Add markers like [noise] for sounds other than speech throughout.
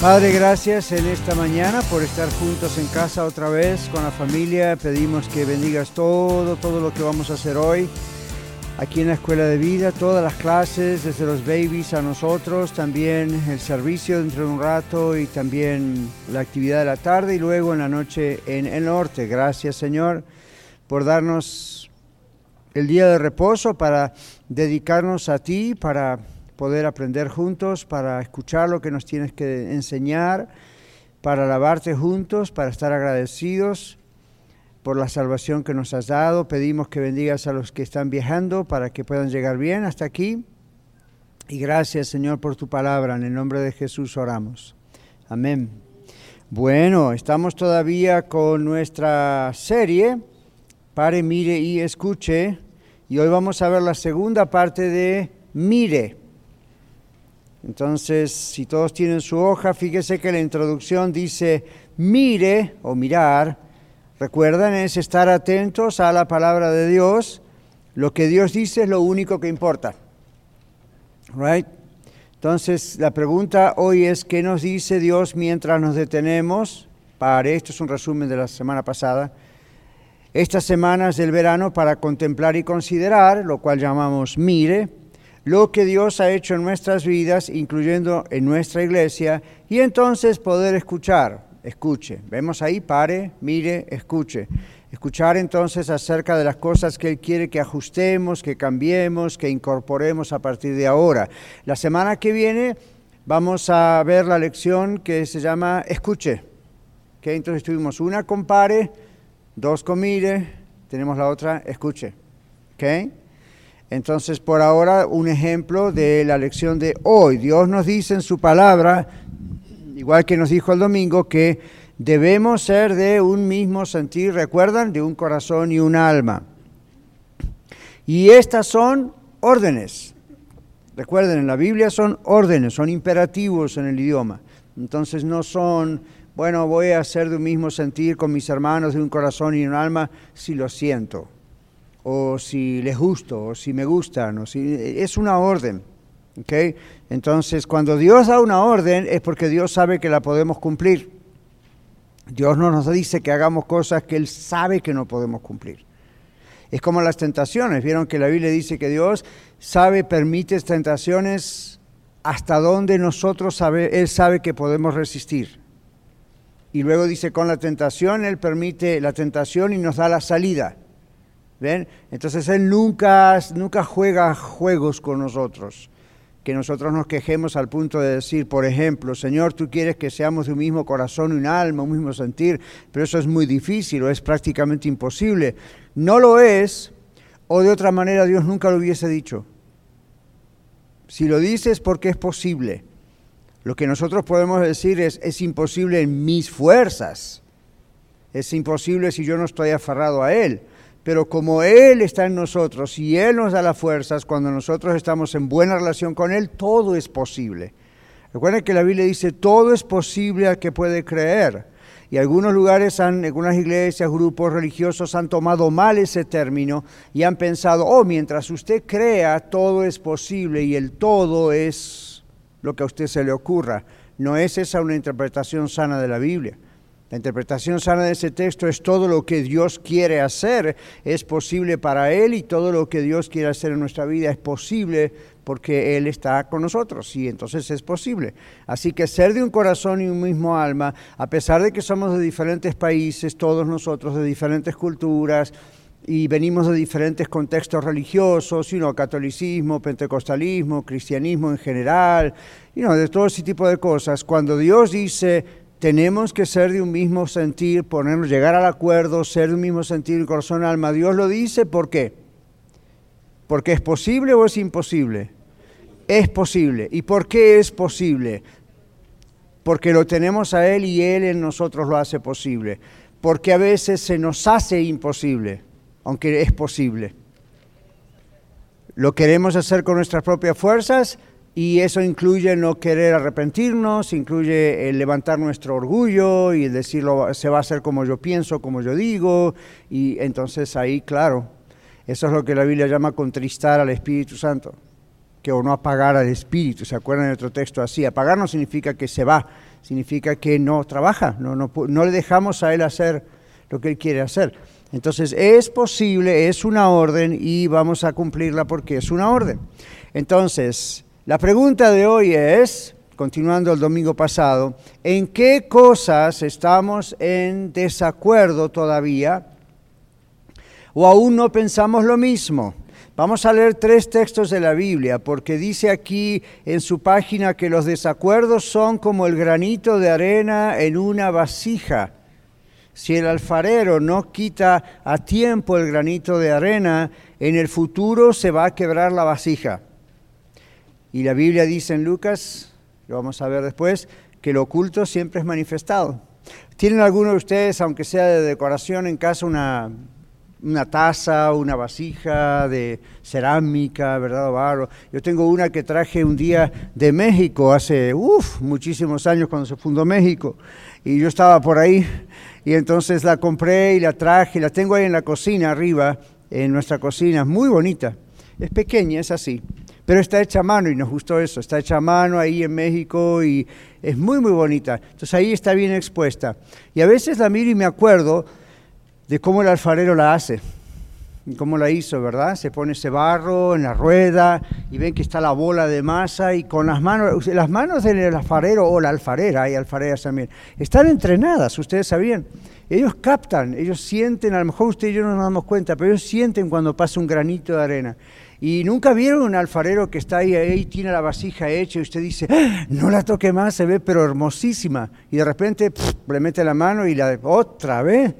Padre, gracias en esta mañana por estar juntos en casa otra vez con la familia. Pedimos que bendigas todo, todo lo que vamos a hacer hoy aquí en la Escuela de Vida, todas las clases, desde los babies a nosotros, también el servicio dentro de un rato y también la actividad de la tarde y luego en la noche en el norte. Gracias Señor por darnos el día de reposo para dedicarnos a ti, para poder aprender juntos, para escuchar lo que nos tienes que enseñar, para alabarte juntos, para estar agradecidos por la salvación que nos has dado. Pedimos que bendigas a los que están viajando para que puedan llegar bien hasta aquí. Y gracias Señor por tu palabra. En el nombre de Jesús oramos. Amén. Bueno, estamos todavía con nuestra serie. Pare, mire y escuche. Y hoy vamos a ver la segunda parte de Mire. Entonces, si todos tienen su hoja, fíjese que la introducción dice mire o mirar. Recuerdan, es estar atentos a la palabra de Dios. Lo que Dios dice es lo único que importa. Right? Entonces, la pregunta hoy es, ¿qué nos dice Dios mientras nos detenemos? Para, esto es un resumen de la semana pasada. Estas semanas del verano para contemplar y considerar, lo cual llamamos mire lo que Dios ha hecho en nuestras vidas, incluyendo en nuestra iglesia, y entonces poder escuchar. Escuche. Vemos ahí, pare, mire, escuche. Escuchar entonces acerca de las cosas que Él quiere que ajustemos, que cambiemos, que incorporemos a partir de ahora. La semana que viene vamos a ver la lección que se llama Escuche. ¿Okay? Entonces tuvimos una con pare, dos con mire, tenemos la otra escuche. ¿Okay? Entonces, por ahora, un ejemplo de la lección de hoy. Dios nos dice en su palabra, igual que nos dijo el domingo, que debemos ser de un mismo sentir, recuerdan, de un corazón y un alma. Y estas son órdenes. Recuerden, en la Biblia son órdenes, son imperativos en el idioma. Entonces no son, bueno, voy a ser de un mismo sentir con mis hermanos, de un corazón y un alma, si lo siento o si les gusto, o si me gustan, o si es una orden. ¿okay? Entonces, cuando Dios da una orden es porque Dios sabe que la podemos cumplir. Dios no nos dice que hagamos cosas que Él sabe que no podemos cumplir. Es como las tentaciones. Vieron que la Biblia dice que Dios sabe, permite tentaciones hasta donde nosotros sabe, Él sabe que podemos resistir. Y luego dice, con la tentación, Él permite la tentación y nos da la salida. Entonces Él nunca, nunca juega juegos con nosotros, que nosotros nos quejemos al punto de decir, por ejemplo, Señor, tú quieres que seamos de un mismo corazón un alma, un mismo sentir, pero eso es muy difícil o es prácticamente imposible. No lo es, o de otra manera Dios nunca lo hubiese dicho. Si lo dice es porque es posible. Lo que nosotros podemos decir es, es imposible en mis fuerzas. Es imposible si yo no estoy aferrado a Él pero como Él está en nosotros y Él nos da las fuerzas, cuando nosotros estamos en buena relación con Él, todo es posible. Recuerden que la Biblia dice, todo es posible al que puede creer. Y algunos lugares, han, algunas iglesias, grupos religiosos han tomado mal ese término y han pensado, oh, mientras usted crea, todo es posible y el todo es lo que a usted se le ocurra. No es esa una interpretación sana de la Biblia. La interpretación sana de ese texto es todo lo que Dios quiere hacer, es posible para Él y todo lo que Dios quiere hacer en nuestra vida es posible porque Él está con nosotros y entonces es posible. Así que ser de un corazón y un mismo alma, a pesar de que somos de diferentes países, todos nosotros de diferentes culturas, y venimos de diferentes contextos religiosos, you catolicismo, pentecostalismo, cristianismo en general, you de todo ese tipo de cosas. Cuando Dios dice, tenemos que ser de un mismo sentir, ponernos, llegar al acuerdo, ser de un mismo sentir, corazón, alma. Dios lo dice, ¿por qué? ¿Porque es posible o es imposible? Es posible. ¿Y por qué es posible? Porque lo tenemos a Él y Él en nosotros lo hace posible. Porque a veces se nos hace imposible. aunque es posible. Lo queremos hacer con nuestras propias fuerzas y eso incluye no querer arrepentirnos, incluye levantar nuestro orgullo y decirlo, se va a hacer como yo pienso, como yo digo, y entonces ahí, claro, eso es lo que la Biblia llama contristar al Espíritu Santo, que o no apagar al Espíritu, ¿se acuerdan de otro texto así? Apagar no significa que se va, significa que no trabaja, no, no, no le dejamos a Él hacer lo que Él quiere hacer. Entonces es posible, es una orden y vamos a cumplirla porque es una orden. Entonces, la pregunta de hoy es, continuando el domingo pasado, ¿en qué cosas estamos en desacuerdo todavía o aún no pensamos lo mismo? Vamos a leer tres textos de la Biblia, porque dice aquí en su página que los desacuerdos son como el granito de arena en una vasija. Si el alfarero no quita a tiempo el granito de arena, en el futuro se va a quebrar la vasija. Y la Biblia dice en Lucas, lo vamos a ver después, que lo oculto siempre es manifestado. ¿Tienen alguno de ustedes, aunque sea de decoración en casa, una, una taza, una vasija de cerámica, ¿verdad? Barro. Yo tengo una que traje un día de México, hace muchísimos años cuando se fundó México, y yo estaba por ahí, y entonces la compré y la traje, y la tengo ahí en la cocina arriba, en nuestra cocina, muy bonita. Es pequeña, es así, pero está hecha a mano y nos gustó eso, está hecha a mano ahí en México y es muy, muy bonita. Entonces ahí está bien expuesta. Y a veces la miro y me acuerdo de cómo el alfarero la hace, y cómo la hizo, ¿verdad? Se pone ese barro en la rueda y ven que está la bola de masa y con las manos, las manos del alfarero o la alfarera, hay alfareras también, están entrenadas, ustedes sabían. Ellos captan, ellos sienten, a lo mejor usted y yo no nos damos cuenta, pero ellos sienten cuando pasa un granito de arena. Y nunca vieron un alfarero que está ahí, ahí tiene la vasija hecha y usted dice, ¡Ah! no la toque más, se ve pero hermosísima. Y de repente le mete la mano y la otra vez.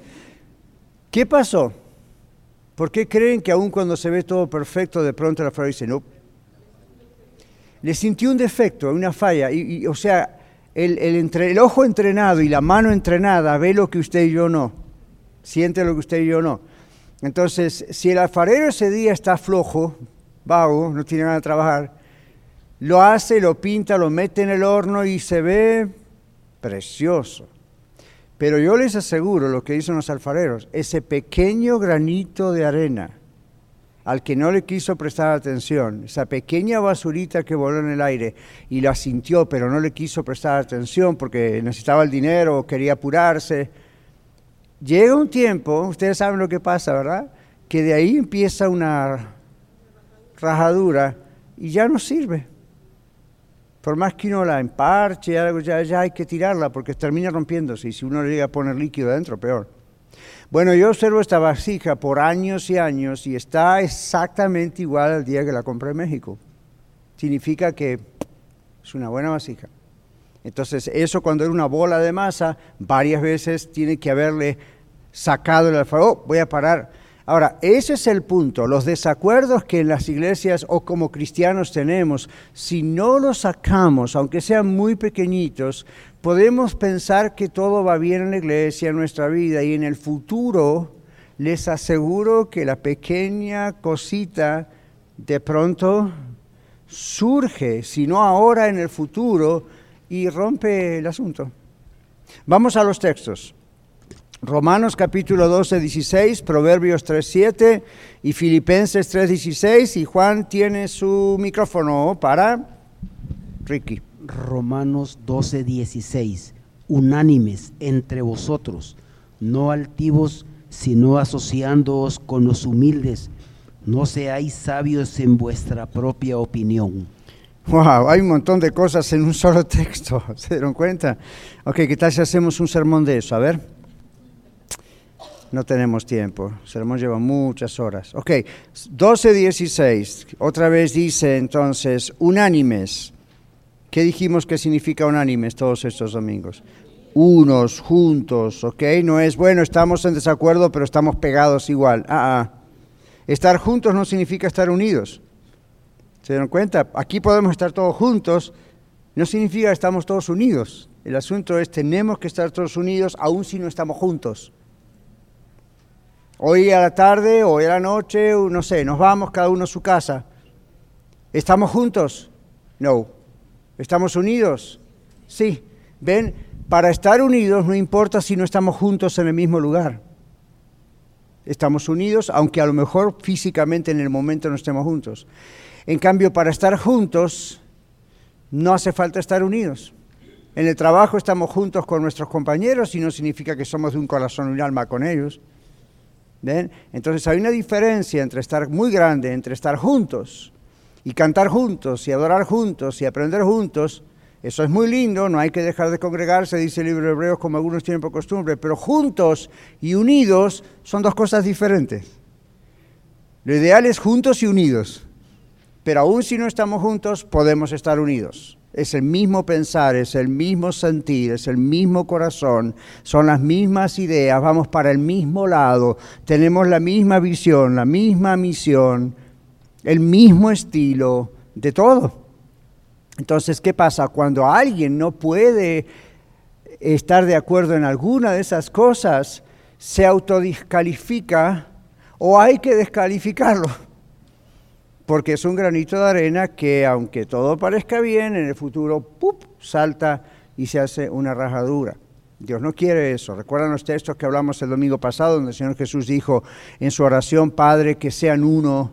¿Qué pasó? ¿Por qué creen que aun cuando se ve todo perfecto, de pronto el alfarero dice, no? Le sintió un defecto, una falla. Y, o sea, el, el, entre, el ojo entrenado y la mano entrenada ve lo que usted y yo no. Siente lo que usted y yo no. Entonces, si el alfarero ese día está flojo, vago, no tiene nada de trabajar, lo hace, lo pinta, lo mete en el horno y se ve precioso. Pero yo les aseguro lo que dicen los alfareros, ese pequeño granito de arena al que no le quiso prestar atención, esa pequeña basurita que voló en el aire y la sintió, pero no le quiso prestar atención porque necesitaba el dinero quería apurarse, Llega un tiempo, ustedes saben lo que pasa, ¿verdad? Que de ahí empieza una rajadura y ya no sirve. Por más que uno la emparche, algo, ya, ya hay que tirarla porque termina rompiéndose y si uno le llega a poner líquido adentro, peor. Bueno, yo observo esta vasija por años y años y está exactamente igual al día que la compré en México. Significa que es una buena vasija. Entonces, eso cuando era una bola de masa, varias veces tiene que haberle sacado el alfarero. Oh, voy a parar. Ahora, ese es el punto. Los desacuerdos que en las iglesias o como cristianos tenemos, si no los sacamos, aunque sean muy pequeñitos, podemos pensar que todo va bien en la iglesia, en nuestra vida, y en el futuro les aseguro que la pequeña cosita de pronto surge, si no ahora en el futuro, y rompe el asunto. Vamos a los textos. Romanos capítulo 12, 16, Proverbios 3, 7 y Filipenses 3, 16. Y Juan tiene su micrófono para Ricky. Romanos 12, 16. Unánimes entre vosotros, no altivos, sino asociándoos con los humildes. No seáis sabios en vuestra propia opinión. Wow, hay un montón de cosas en un solo texto, [laughs] ¿se dieron cuenta? Ok, ¿qué tal si hacemos un sermón de eso? A ver. No tenemos tiempo, el sermón lleva muchas horas. Ok, 12, 16, otra vez dice entonces, unánimes. ¿Qué dijimos que significa unánimes todos estos domingos? Unos, juntos, ok, no es, bueno, estamos en desacuerdo, pero estamos pegados igual. Ah, ah. Estar juntos no significa estar unidos. ¿Se dan cuenta? Aquí podemos estar todos juntos, no significa que estamos todos unidos. El asunto es tenemos que estar todos unidos aun si no estamos juntos. Hoy a la tarde, hoy a la noche, no sé, nos vamos cada uno a su casa. ¿Estamos juntos? No. ¿Estamos unidos? Sí. ¿Ven? Para estar unidos no importa si no estamos juntos en el mismo lugar. Estamos unidos, aunque a lo mejor físicamente en el momento no estemos juntos. En cambio, para estar juntos no hace falta estar unidos. En el trabajo estamos juntos con nuestros compañeros y no significa que somos de un corazón y un alma con ellos. Entonces hay una diferencia entre estar muy grande, entre estar juntos y cantar juntos y adorar juntos y aprender juntos. Eso es muy lindo, no hay que dejar de congregarse, dice el libro de Hebreos, como algunos tienen por costumbre, pero juntos y unidos son dos cosas diferentes. Lo ideal es juntos y unidos, pero aún si no estamos juntos, podemos estar unidos es el mismo pensar, es el mismo sentir, es el mismo corazón, son las mismas ideas, vamos para el mismo lado, tenemos la misma visión, la misma misión, el mismo estilo de todo. Entonces, ¿qué pasa? Cuando alguien no puede estar de acuerdo en alguna de esas cosas, se autodescalifica o hay que descalificarlo porque es un granito de arena que aunque todo parezca bien, en el futuro ¡pup! salta y se hace una rajadura. Dios no quiere eso. Recuerdan los textos que hablamos el domingo pasado, donde el Señor Jesús dijo en su oración, Padre, que sean uno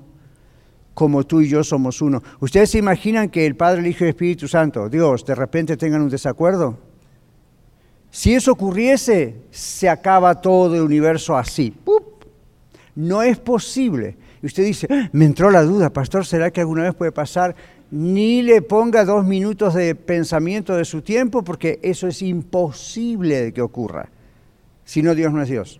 como tú y yo somos uno. ¿Ustedes se imaginan que el Padre, el Hijo y el Espíritu Santo, Dios, de repente tengan un desacuerdo? Si eso ocurriese, se acaba todo el universo así. ¡Pup! No es posible. Y usted dice, ah, me entró la duda, pastor, ¿será que alguna vez puede pasar? Ni le ponga dos minutos de pensamiento de su tiempo, porque eso es imposible de que ocurra. Si no, Dios no es Dios.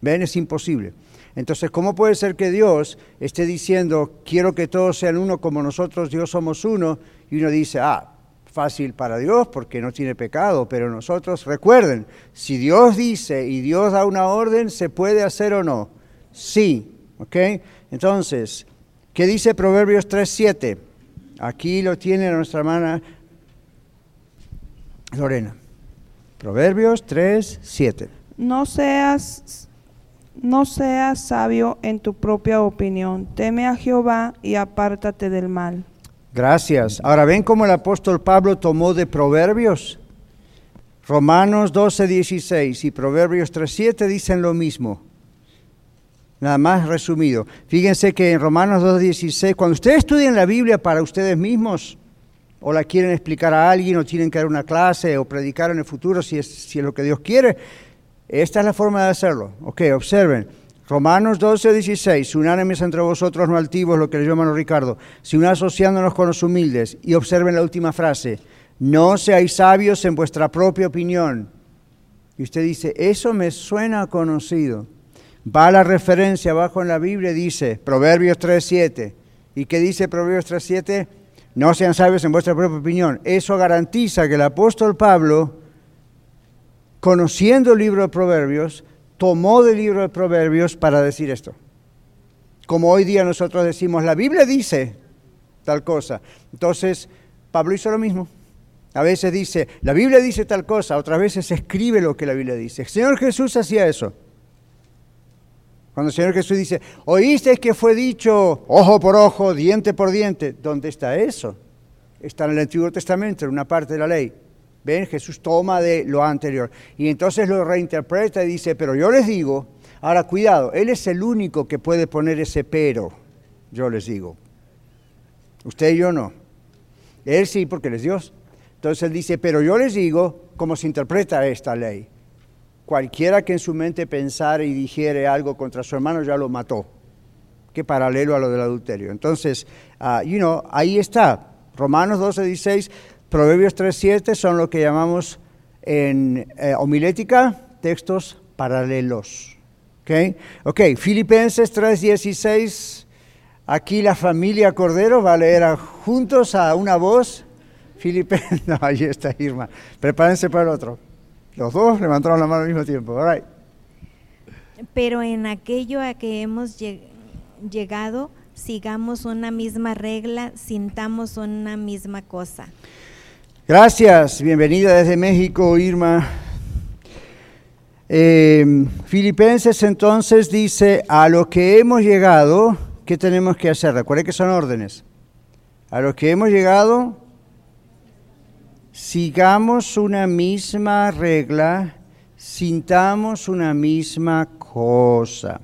¿Ven? Es imposible. Entonces, ¿cómo puede ser que Dios esté diciendo, quiero que todos sean uno como nosotros, Dios somos uno? Y uno dice, ah, fácil para Dios porque no tiene pecado, pero nosotros, recuerden, si Dios dice y Dios da una orden, ¿se puede hacer o no? Sí, ¿Ok? Entonces, ¿qué dice Proverbios 3.7? Aquí lo tiene nuestra hermana Lorena. Proverbios 3.7. No seas, no seas sabio en tu propia opinión. Teme a Jehová y apártate del mal. Gracias. Ahora ven cómo el apóstol Pablo tomó de Proverbios. Romanos 12.16 y Proverbios 3.7 dicen lo mismo nada más resumido. Fíjense que en Romanos 2.16, cuando ustedes estudian la Biblia para ustedes mismos, o la quieren explicar a alguien, o tienen que dar una clase, o predicar en el futuro, si es, si lo que Dios quiere, esta es la forma de hacerlo. Ok, observen. Romanos 12, 16, unánimes entre vosotros no altivos, lo que le llaman Ricardo, si asociándonos con los humildes. Y observen la última frase, no seáis sabios en vuestra propia opinión. Y usted dice, eso me suena conocido. Va la referencia abajo en la Biblia, dice Proverbios 3.7. ¿Y qué dice Proverbios 3.7? No sean sabios en vuestra propia opinión. Eso garantiza que el apóstol Pablo, conociendo el libro de Proverbios, tomó del libro de Proverbios para decir esto. Como hoy día nosotros decimos, la Biblia dice tal cosa. Entonces, Pablo hizo lo mismo. A veces dice, la Biblia dice tal cosa, otras veces escribe lo que la Biblia dice. El Señor Jesús hacía eso. Cuando el Señor Jesús dice, oíste que fue dicho ojo por ojo, diente por diente, ¿dónde está eso? Está en el Antiguo Testamento, en una parte de la ley. ¿Ven? Jesús toma de lo anterior. Y entonces lo reinterpreta y dice, pero yo les digo, ahora cuidado, Él es el único que puede poner ese pero, yo les digo. Usted y yo no. Él sí, porque Él es Dios. Entonces Él dice, pero yo les digo cómo se interpreta esta ley cualquiera que en su mente pensara y dijere algo contra su hermano ya lo mató. Qué paralelo a lo del adulterio. Entonces, uh, you ahí está. Romanos 12, 16, Proverbios 3, 7 son lo que llamamos en eh, homilética textos paralelos. ¿Okay? ok, Filipenses 3, 16. Aquí la familia Cordero va a leer juntos a una voz. Filipenses, [laughs] no, ahí está Irma. Prepárense para el otro. Los dos levantaron la mano al mismo tiempo. Pero en aquello a que hemos llegado, sigamos una misma regla, sintamos una misma cosa. Gracias, bienvenida desde México, Irma. Eh, Filipenses entonces dice, a lo que hemos llegado, ¿qué tenemos que hacer? Recuerde que son órdenes. A lo que hemos llegado, sigamos una misma regla, sintamos una misma cosa.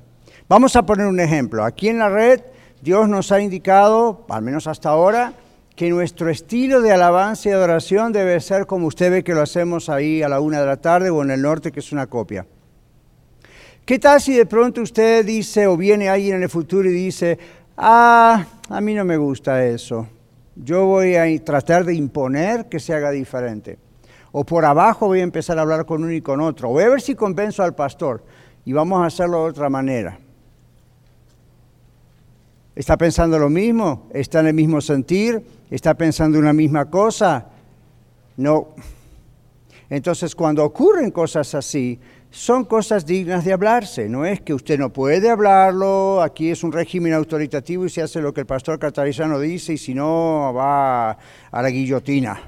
Vamos a poner un ejemplo. Aquí en la red, Dios nos ha indicado, al menos hasta ahora, que nuestro estilo de alabanza y adoración debe ser como usted ve que lo hacemos ahí a la una de la tarde o en el norte, que es una copia. ¿Qué tal si de pronto usted dice o viene alguien en el futuro y dice, ah, a mí no me gusta eso, yo voy a tratar de imponer que se haga diferente? O por abajo voy a empezar a hablar con uno y con otro. Voy a ver si convenzo al pastor y vamos a hacerlo de otra manera. ¿Está pensando lo mismo? ¿Está en el mismo sentir? ¿Está pensando una misma cosa? No. Entonces, cuando ocurren cosas así, son cosas dignas de hablarse. No es que usted no puede hablarlo, aquí es un régimen autoritativo y se hace lo que el pastor catarizano dice y si no va a la guillotina.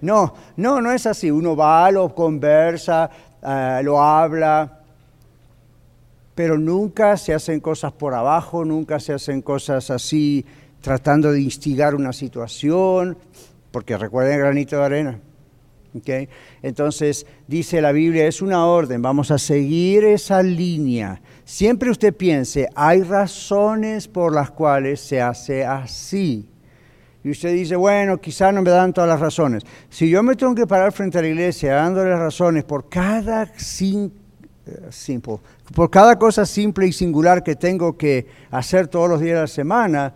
No, no, no es así. Uno va, lo conversa, uh, lo habla, pero nunca se hacen cosas por abajo, nunca se hacen cosas así tratando de instigar una situación, porque recuerden el granito de arena. ¿Okay? Entonces, dice la Biblia, es una orden, vamos a seguir esa línea. Siempre usted piense, hay razones por las cuales se hace así. Y usted dice, bueno, quizá no me dan todas las razones. Si yo me tengo que parar frente a la iglesia dándole razones por cada cinco simple. Por cada cosa simple y singular que tengo que hacer todos los días de la semana,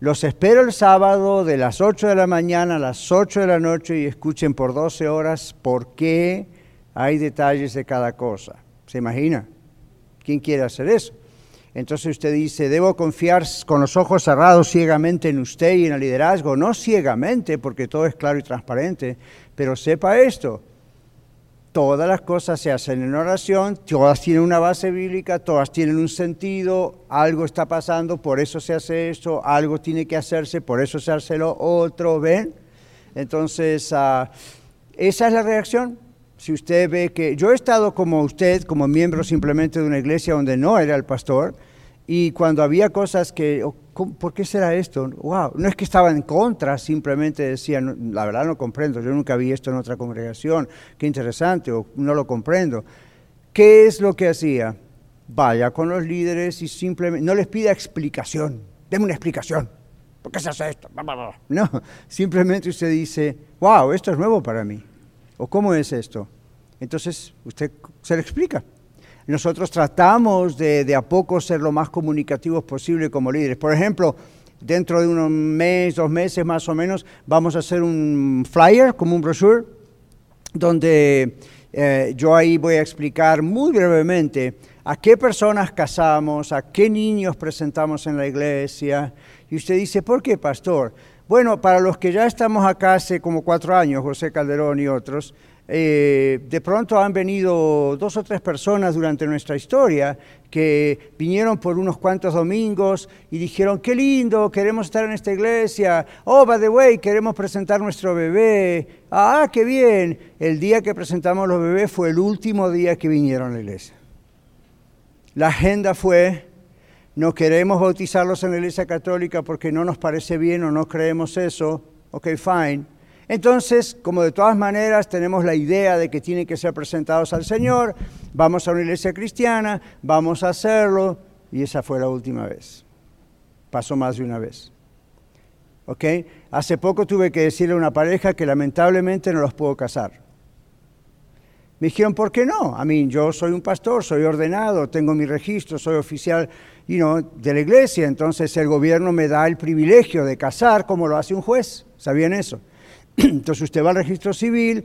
los espero el sábado de las 8 de la mañana a las 8 de la noche y escuchen por 12 horas por qué hay detalles de cada cosa. ¿Se imagina? ¿Quién quiere hacer eso? Entonces usted dice, debo confiar con los ojos cerrados ciegamente en usted y en el liderazgo. No ciegamente, porque todo es claro y transparente, pero sepa esto, Todas las cosas se hacen en oración, todas tienen una base bíblica, todas tienen un sentido, algo está pasando, por eso se hace esto, algo tiene que hacerse, por eso se hace lo otro, ¿ven? Entonces, ah, esa es la reacción. Si usted ve que yo he estado como usted, como miembro simplemente de una iglesia donde no era el pastor, y cuando había cosas que, ¿por qué será esto? Wow, no es que estaba en contra, simplemente decía, la verdad no comprendo, yo nunca vi esto en otra congregación, qué interesante, o no lo comprendo. ¿Qué es lo que hacía? Vaya con los líderes y simplemente, no les pida explicación, déme una explicación. ¿Por qué se hace esto? No, [laughs] simplemente usted dice, wow, esto es nuevo para mí. ¿O cómo es esto? Entonces usted se lo explica. Nosotros tratamos de, a poco ser lo más comunicativos posible como líderes. Por ejemplo, dentro de un mes, dos meses más o menos, vamos a hacer un flyer, como un brochure, donde eh, yo ahí voy a explicar muy brevemente a qué personas casamos, a qué niños presentamos en la iglesia. Y usted dice, ¿por qué, pastor? Bueno, para los que ya estamos acá hace como cuatro años, José Calderón y otros, eh, de pronto han venido dos o tres personas durante nuestra historia que vinieron por unos cuantos domingos y dijeron, qué lindo, queremos estar en esta iglesia. Oh, by the way, queremos presentar nuestro bebé. Ah, qué bien. El día que presentamos los bebés fue el último día que vinieron a la iglesia. La agenda fue, no queremos bautizarlos en la iglesia católica porque no nos parece bien o no creemos eso. Ok, fine entonces, como de todas maneras tenemos la idea de que tienen que ser presentados al Señor, vamos a una iglesia cristiana, vamos a hacerlo, y esa fue la última vez. Pasó más de una vez. ¿Ok? Hace poco tuve que decirle a una pareja que lamentablemente no los puedo casar. Me dijeron, ¿por qué no? A mí, yo soy un pastor, soy ordenado, tengo mi registro, soy oficial de la iglesia, entonces el gobierno me da el privilegio de casar como lo hace un juez. ¿Sabían eso? Entonces usted va al registro civil,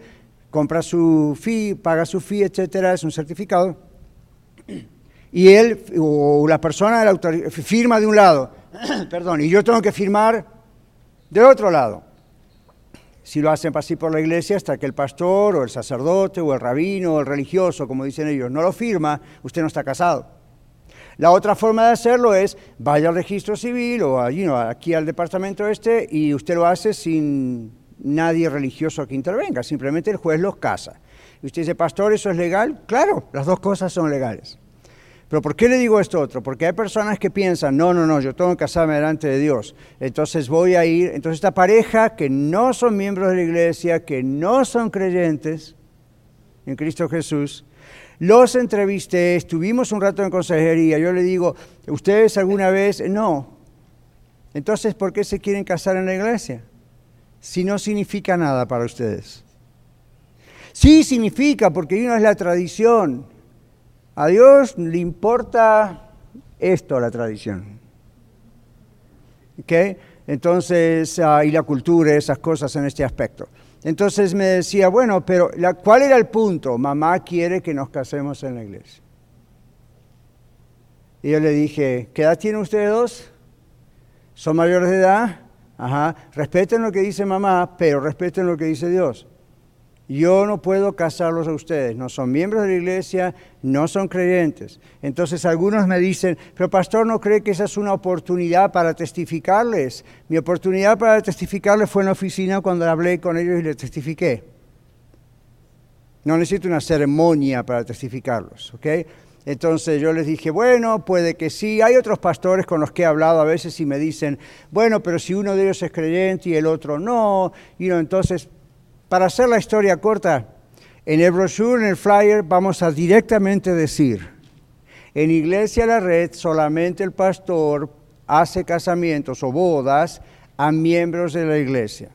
compra su fee, paga su fee, etcétera, es un certificado. Y él o la persona firma de un lado, [clears throat] perdón, y yo tengo que firmar de otro lado. Si lo hacen así por la iglesia, hasta que el pastor o el sacerdote o el rabino o el religioso, como dicen ellos, no lo firma, usted no está casado. La otra forma de hacerlo es vaya al registro civil o aquí al departamento este y usted lo hace sin nadie religioso que intervenga, simplemente el juez los casa. usted dice, pastor, ¿eso es legal? Claro, las dos cosas son legales. Pero ¿por qué le digo esto otro? Porque hay personas que piensan, no, no, no, yo tengo que casarme delante de Dios. Entonces voy a ir, entonces esta pareja que no son miembros de la iglesia, que no son creyentes en Cristo Jesús, los entrevisté, estuvimos un rato en consejería, yo le digo, ¿ustedes alguna vez? No. Entonces, ¿por qué se quieren casar en la iglesia? Si no significa nada para ustedes. Sí significa, porque uno es la tradición. A Dios le importa esto, la tradición. ¿Ok? Entonces, ah, y la cultura, esas cosas en este aspecto. Entonces me decía, bueno, pero ¿cuál era el punto? Mamá quiere que nos casemos en la iglesia. Y yo le dije, ¿qué edad tienen ustedes dos? ¿Son mayores de edad? Ajá. Respeten lo que dice mamá, pero respeten lo que dice Dios. Yo no puedo casarlos a ustedes, no son miembros de la iglesia, no son creyentes. Entonces algunos me dicen, pero pastor, ¿no cree que esa es una oportunidad para testificarles? Mi oportunidad para testificarles fue en la oficina cuando hablé con ellos y les testifiqué. No necesito una ceremonia para testificarlos, ¿ok? Entonces yo les dije, bueno, puede que sí. Hay otros pastores con los que he hablado a veces y me dicen, bueno, pero si uno de ellos es creyente y el otro no. Y entonces para hacer la historia corta, en el brochure, en el flyer, vamos a directamente decir, en Iglesia La Red solamente el pastor hace casamientos o bodas a miembros de la iglesia.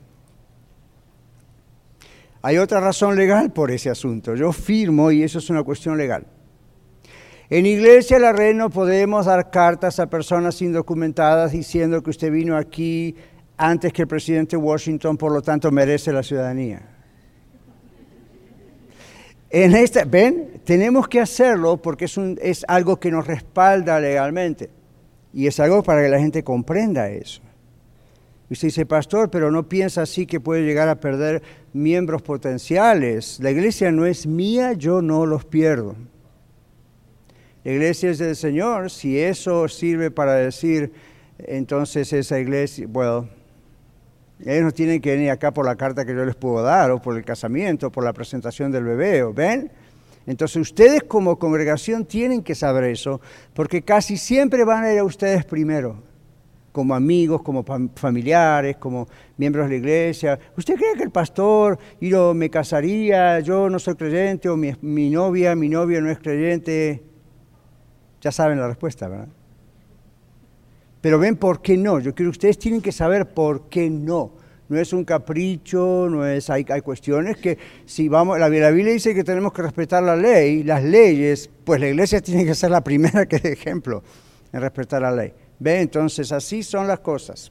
Hay otra razón legal por ese asunto. Yo firmo y eso es una cuestión legal. En Iglesia La Red no podemos dar cartas a personas indocumentadas diciendo que usted vino aquí antes que el presidente Washington, por lo tanto merece la ciudadanía. En esta, ven, tenemos que hacerlo porque es, un, es algo que nos respalda legalmente y es algo para que la gente comprenda eso. Usted dice, pastor, pero no piensa así que puede llegar a perder miembros potenciales. La iglesia no es mía, yo no los pierdo. La iglesia es del Señor. Si eso sirve para decir, entonces esa iglesia, bueno, ellos no tienen que venir acá por la carta que yo les puedo dar, o por el casamiento, o por la presentación del bebé, ¿ven? Entonces ustedes como congregación tienen que saber eso, porque casi siempre van a ir a ustedes primero, como amigos, como familiares, como miembros de la iglesia. ¿Usted cree que el pastor, yo me casaría, yo no soy creyente, o mi, mi novia, mi novio no es creyente? Ya saben la respuesta, ¿verdad? Pero ven por qué no. Yo quiero que ustedes tienen que saber por qué no. No es un capricho, no es hay, hay cuestiones que si vamos la, la, Biblia dice que tenemos que respetar la ley, las leyes, pues la iglesia [laughs] tiene que ser la primera que dé ejemplo en respetar la ley. ¿Ve? Entonces así son las cosas.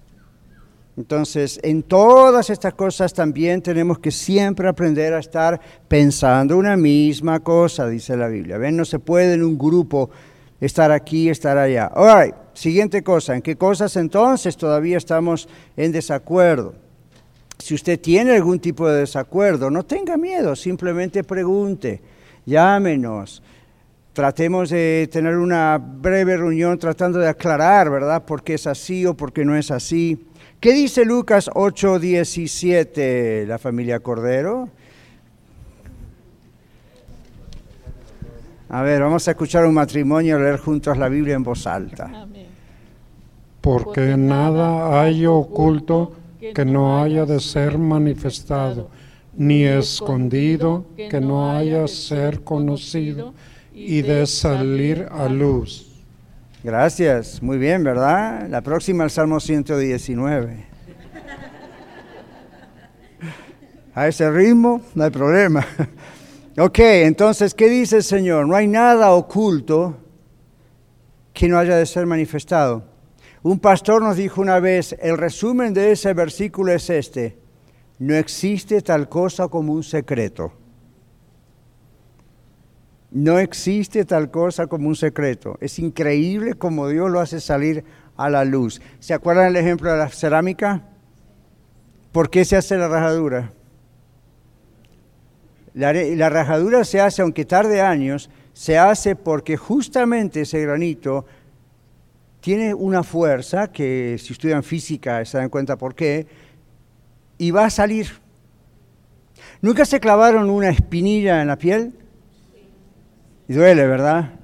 Entonces, en todas estas cosas también tenemos que siempre aprender a estar pensando una misma cosa, dice la Biblia. ¿Ven? No se puede en un grupo estar aquí, estar allá. All right. Siguiente cosa, ¿en qué cosas entonces todavía estamos en desacuerdo? Si usted tiene algún tipo de desacuerdo, no tenga miedo, simplemente pregunte, llámenos, tratemos de tener una breve reunión tratando de aclarar, ¿verdad?, por qué es así o por qué no es así. ¿Qué dice Lucas 8:17, la familia Cordero? A ver, vamos a escuchar un matrimonio leer juntos la Biblia en voz alta. Amén porque nada hay oculto que no haya de ser manifestado, ni escondido que no haya de ser conocido y de salir a luz. Gracias, muy bien, ¿verdad? La próxima el Salmo 119. A ese ritmo no hay problema. Ok, entonces, ¿qué dice el Señor? No hay nada oculto que no haya de ser manifestado. Un pastor nos dijo una vez, el resumen de ese versículo es este, no existe tal cosa como un secreto. No existe tal cosa como un secreto. Es increíble como Dios lo hace salir a la luz. ¿Se acuerdan el ejemplo de la cerámica? ¿Por qué se hace la rajadura? La, rajadura se hace, aunque tarde años, se hace porque justamente ese granito tiene una fuerza que si estudian física se dan cuenta por qué, y va a salir. ¿Nunca se clavaron una espinilla en la piel? Y duele, ¿verdad?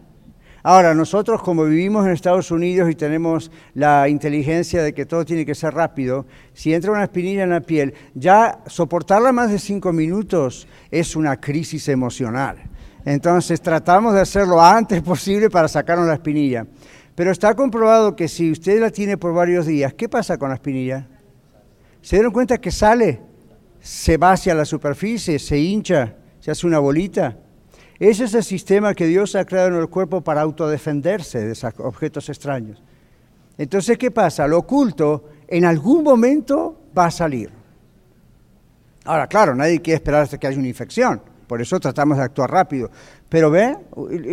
Ahora, nosotros como vivimos en Estados Unidos y tenemos la inteligencia de que todo tiene que ser rápido, si entra una espinilla en la piel, ya soportarla más de cinco minutos es una crisis emocional. Entonces tratamos de hacerlo antes posible para sacarnos la espinilla. Pero está comprobado que si usted la tiene por varios días, ¿qué pasa con la espinilla? ¿Se dieron cuenta que sale? Se va hacia la superficie, se hincha, se hace una bolita. Ese es el sistema que Dios ha creado en el cuerpo para autodefenderse de esos objetos extraños. Entonces, ¿qué pasa? Lo oculto en algún momento va a salir. Ahora, claro, nadie quiere esperar hasta que haya una infección, por eso tratamos de actuar rápido. Pero ve,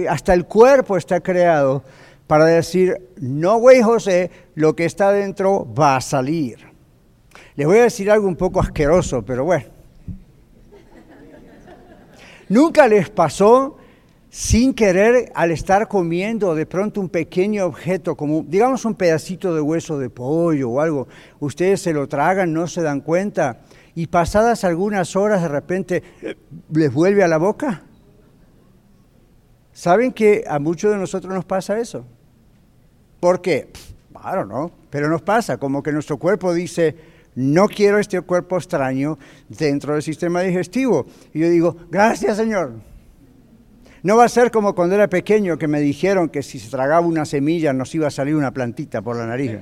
hasta el cuerpo está creado para decir, no, güey José, lo que está dentro va a salir. Les voy a decir algo un poco asqueroso, pero bueno. ¿Nunca les pasó sin querer al estar comiendo de pronto un pequeño objeto, como digamos un pedacito de hueso de pollo o algo, ustedes se lo tragan, no se dan cuenta y pasadas algunas horas de repente les vuelve a la boca? ¿Saben que a muchos de nosotros nos pasa eso? ¿Por qué? Claro, ¿no? Pero nos pasa, como que nuestro cuerpo dice, no quiero este cuerpo extraño dentro del sistema digestivo. Y yo digo, gracias Señor. No va a ser como cuando era pequeño que me dijeron que si se tragaba una semilla nos iba a salir una plantita por la nariz.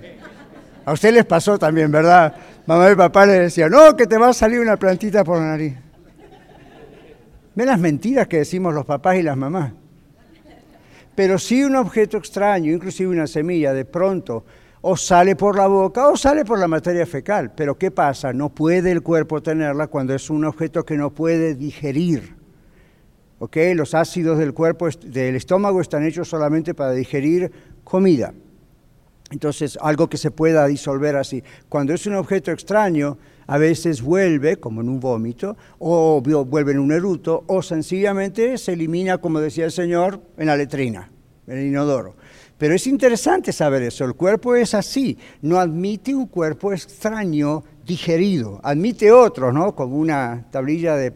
A usted les pasó también, ¿verdad? Mamá y papá le decían, no, que te va a salir una plantita por la nariz. Ven las mentiras que decimos los papás y las mamás. Pero si un objeto extraño, inclusive una semilla, de pronto o sale por la boca o sale por la materia fecal. Pero ¿qué pasa? No puede el cuerpo tenerla cuando es un objeto que no puede digerir. ¿Ok? Los ácidos del cuerpo, del estómago, están hechos solamente para digerir comida. Entonces, algo que se pueda disolver así. Cuando es un objeto extraño, a veces vuelve, como en un vómito, o vuelve en un eruto, o sencillamente se elimina, como decía el Señor, en la letrina, en el inodoro. Pero es interesante saber eso. El cuerpo es así. No admite un cuerpo extraño digerido. Admite otros, ¿no? Como una tablilla de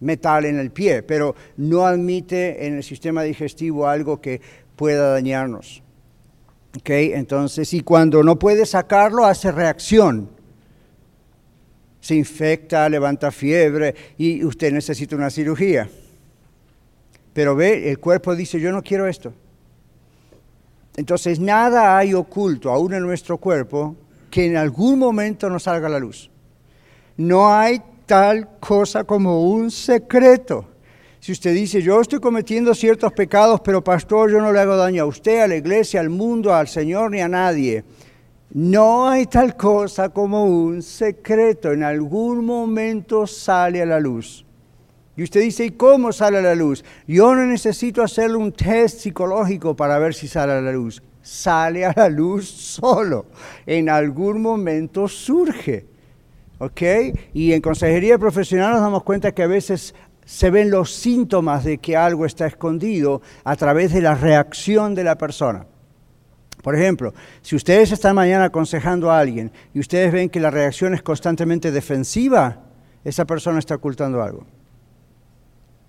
metal en el pie, pero no admite en el sistema digestivo algo que pueda dañarnos. ¿Ok? Entonces, y cuando no puede sacarlo, hace reacción. Se infecta, levanta fiebre y usted necesita una cirugía. Pero ve, el cuerpo dice, yo no quiero esto. Entonces nada hay oculto aún en nuestro cuerpo que en algún momento no salga a la luz. No hay tal cosa como un secreto. Si usted dice, yo estoy cometiendo ciertos pecados, pero pastor, yo no le hago daño a usted, a la iglesia, al mundo, al Señor ni a nadie. No hay tal cosa como un secreto. En algún momento sale a la luz. Y usted dice, ¿y cómo sale a la luz? Yo no necesito hacerle un test psicológico para ver si sale a la luz. Sale a la luz solo. En algún momento surge. ¿Ok? Y en consejería profesional nos damos cuenta que a veces se ven los síntomas de que algo está escondido a través de la reacción de la persona. Por ejemplo, si ustedes están mañana aconsejando a alguien y ustedes ven que la reacción es constantemente defensiva, esa persona está ocultando algo.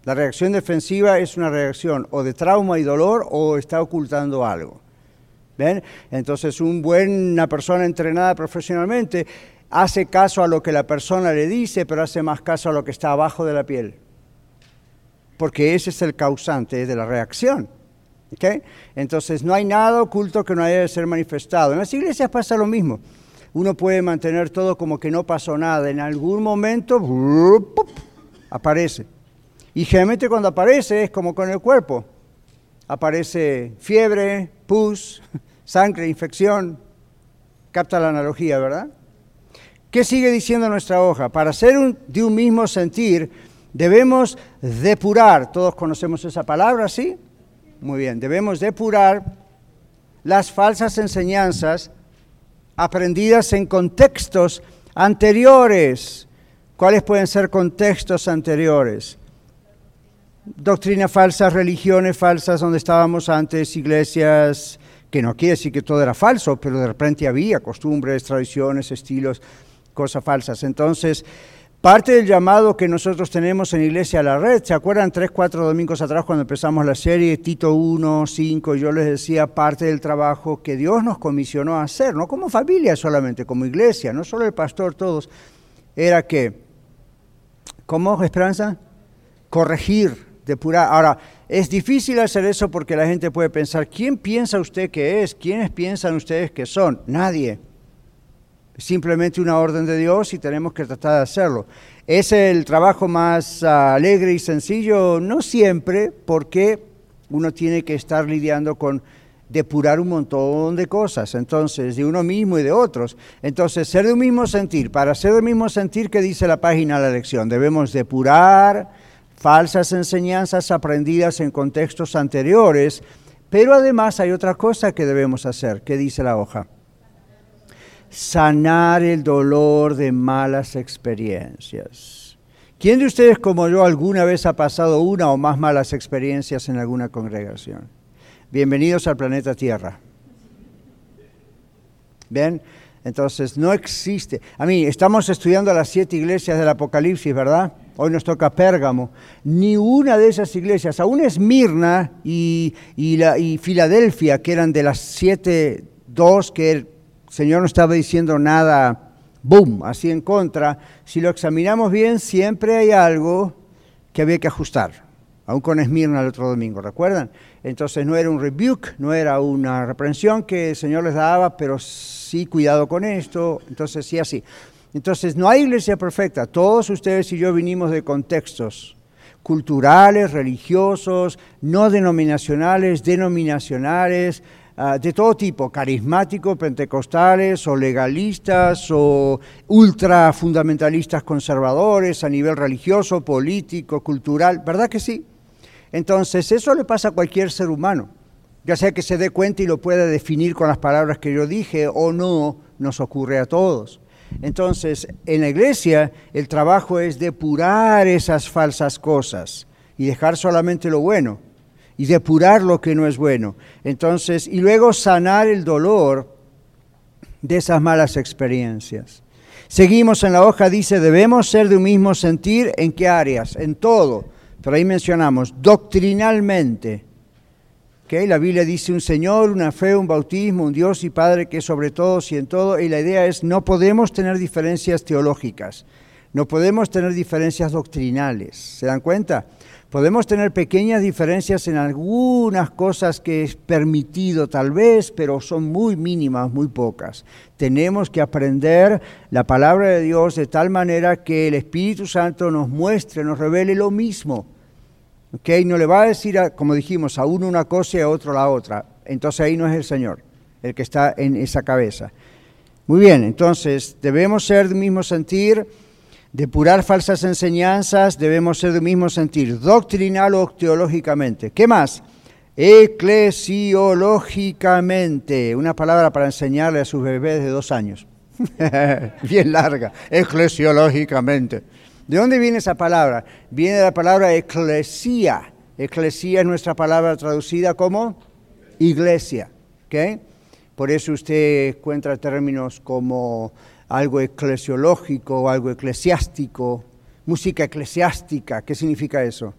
La reacción defensiva es una reacción o de trauma y dolor o está ocultando algo. ¿Ven? Entonces, un una persona entrenada profesionalmente hace caso a lo que la persona le dice, pero hace más caso a lo que está abajo de la piel. Porque ese es el causante de la reacción. Entonces, no hay nada oculto que no haya de ser manifestado. En las iglesias pasa lo mismo. Uno puede mantener todo como que no pasó nada. En algún momento, aparece. Y generalmente cuando aparece es como con el cuerpo. Aparece fiebre, pus, [laughs] sangre, infección. Capta la analogía, ¿verdad? ¿Qué sigue diciendo nuestra hoja? Para ser de un mismo sentir, debemos depurar. Todos conocemos esa palabra, ¿sí? Muy bien, debemos depurar las falsas enseñanzas aprendidas en contextos anteriores. ¿Cuáles pueden ser contextos anteriores? Doctrina falsa, religiones falsas donde estábamos antes, iglesias, que no quiere decir que todo era falso, pero de repente había costumbres, tradiciones, estilos, cosas falsas. Entonces, Parte del llamado que nosotros tenemos en Iglesia a la Red, ¿se acuerdan tres, cuatro domingos atrás cuando empezamos la serie Tito 1, 5? Yo les decía parte del trabajo que Dios nos comisionó a hacer, no como familia solamente, como iglesia, no solo el pastor, todos, era que, ¿cómo Esperanza? Corregir, depurar. Ahora, es difícil hacer eso porque la gente puede pensar, ¿quién piensa usted que es? ¿Quiénes piensan ustedes que son? Nadie simplemente una orden de Dios y tenemos que tratar de hacerlo. ¿Es el trabajo más ah, alegre y sencillo? No siempre, porque uno tiene que estar lidiando con depurar un montón de cosas, entonces, de uno mismo y de otros. Entonces, ser de un mismo sentir. Para ser del mismo sentir, ¿qué dice la página de la lección? Debemos depurar falsas enseñanzas aprendidas en contextos anteriores, pero además hay otra cosa que debemos hacer. ¿Qué dice la hoja? sanar el dolor de malas experiencias. ¿Quién de ustedes como yo alguna vez ha pasado una o más malas experiencias en alguna congregación? Bienvenidos al planeta Tierra. ¿Ven? Entonces, no existe. A mí, estamos estudiando las siete iglesias del Apocalipsis, ¿verdad? Hoy nos toca Pérgamo. Ni una de esas iglesias, aún Esmirna y, y, la, y Filadelfia, que eran de las siete, dos que Señor no estaba diciendo nada, boom, así en contra. Si lo examinamos bien, siempre hay algo que había que ajustar, aún con Esmirna el otro domingo, ¿recuerdan? Entonces no era un rebuke, no era una reprensión que el Señor les daba, pero sí cuidado con esto, entonces sí así. Entonces no hay iglesia perfecta, todos ustedes y yo vinimos de contextos culturales, religiosos, no denominacionales, denominacionales, Ah, de todo tipo, carismáticos, pentecostales o legalistas o ultra fundamentalistas conservadores a nivel religioso, político, cultural, ¿verdad que sí? Entonces, eso le pasa a cualquier ser humano, ya sea que se dé cuenta y lo pueda definir con las palabras que yo dije o no, nos ocurre a todos. Entonces, en la iglesia el trabajo es depurar esas falsas cosas y dejar solamente lo bueno y depurar lo que no es bueno. Entonces, y luego sanar el dolor de esas malas experiencias. Seguimos en la hoja, dice, debemos ser de un mismo sentir en qué áreas, en todo. Pero ahí mencionamos, doctrinalmente. La Biblia dice un Señor, una fe, un bautismo, un Dios y Padre que es sobre todos y en todo. Y la idea es, no podemos tener diferencias teológicas, no podemos tener diferencias doctrinales. ¿Se dan cuenta? Podemos tener pequeñas diferencias en algunas cosas que es permitido tal vez, pero son muy mínimas, muy pocas. Tenemos que aprender la palabra de Dios de tal manera que el Espíritu Santo nos muestre, nos revele lo mismo. ¿Okay? No le va a decir, como dijimos, a uno una cosa y a otro la otra. Entonces ahí no es el Señor el que está en esa cabeza. Muy bien, entonces debemos ser del mismo sentir Depurar falsas enseñanzas debemos ser del mismo sentir, doctrinal o teológicamente. ¿Qué más? Eclesiológicamente, una palabra para enseñarle a sus bebés de dos años. [laughs] Bien larga, eclesiológicamente. ¿De dónde viene esa palabra? Viene de la palabra eclesia. Eclesia es nuestra palabra traducida como iglesia. ¿okay? Por eso usted encuentra términos como algo eclesiológico, algo eclesiástico, música eclesiástica. ¿Qué significa eso?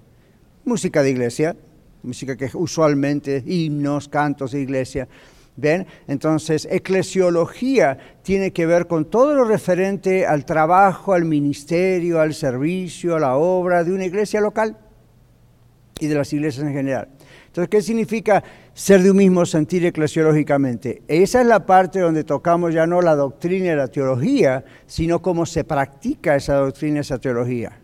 Música de iglesia, música que usualmente, himnos, cantos de iglesia. ¿Ven? Entonces, eclesiología tiene que ver con todo lo referente al trabajo, al ministerio, al servicio, a la obra de una iglesia local y de las iglesias en general. Entonces, ¿qué significa ser de un mismo sentir eclesiológicamente? Esa es la parte donde tocamos ya no la doctrina y la teología, sino cómo se practica esa doctrina y esa teología.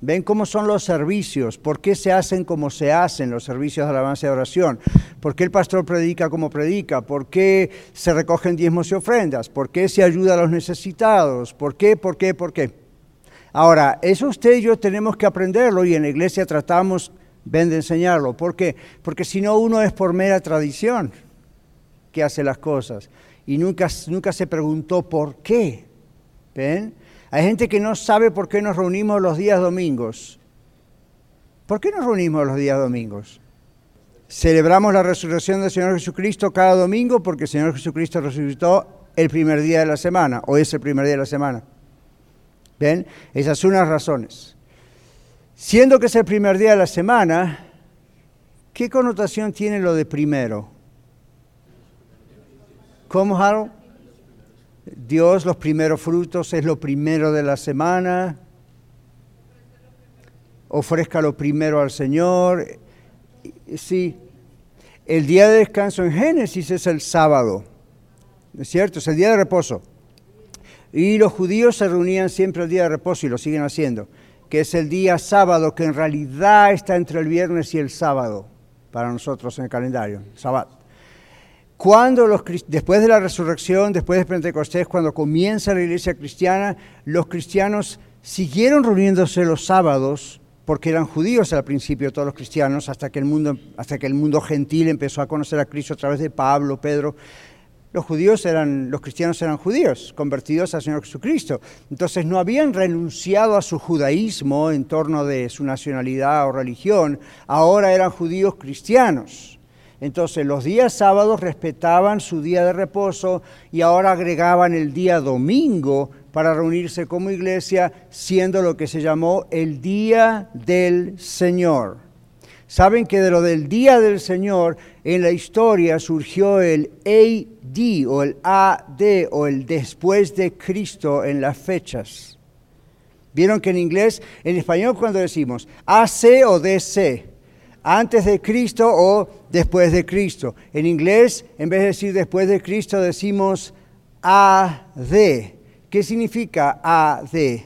Ven cómo son los servicios, por qué se hacen como se hacen los servicios de alabanza y oración, por qué el pastor predica como predica, por qué se recogen diezmos y ofrendas, por qué se ayuda a los necesitados, por qué, por qué, por qué. Ahora, eso usted y yo tenemos que aprenderlo y en la iglesia tratamos ven de enseñarlo. ¿Por qué? Porque si no uno es por mera tradición que hace las cosas y nunca, nunca se preguntó por qué. ¿Ven? Hay gente que no sabe por qué nos reunimos los días domingos. ¿Por qué nos reunimos los días domingos? Celebramos la resurrección del Señor Jesucristo cada domingo porque el Señor Jesucristo resucitó el primer día de la semana o es el primer día de la semana. ¿Ven? Esas son las razones. Siendo que es el primer día de la semana, ¿qué connotación tiene lo de primero? ¿Cómo, Harold? Dios, los primeros frutos, es lo primero de la semana. Ofrezca lo primero al Señor. Sí. El día de descanso en Génesis es el sábado. ¿Es cierto? Es el día de reposo. Y los judíos se reunían siempre el día de reposo y lo siguen haciendo, que es el día sábado, que en realidad está entre el viernes y el sábado para nosotros en el calendario, sábado. Cuando los, después de la resurrección, después de Pentecostés, cuando comienza la iglesia cristiana, los cristianos siguieron reuniéndose los sábados, porque eran judíos al principio todos los cristianos, hasta que el mundo, hasta que el mundo gentil empezó a conocer a Cristo a través de Pablo, Pedro. Los judíos eran, los cristianos eran judíos, convertidos al Señor Jesucristo. Entonces no habían renunciado a su judaísmo en torno de su nacionalidad o religión, ahora eran judíos cristianos. Entonces los días sábados respetaban su día de reposo y ahora agregaban el día domingo para reunirse como iglesia, siendo lo que se llamó el Día del Señor. Saben que de lo del Día del Señor en la historia surgió el AD o el AD o el después de Cristo en las fechas. Vieron que en inglés, en español cuando decimos AC o DC, antes de Cristo o después de Cristo. En inglés, en vez de decir después de Cristo, decimos AD. ¿Qué significa AD?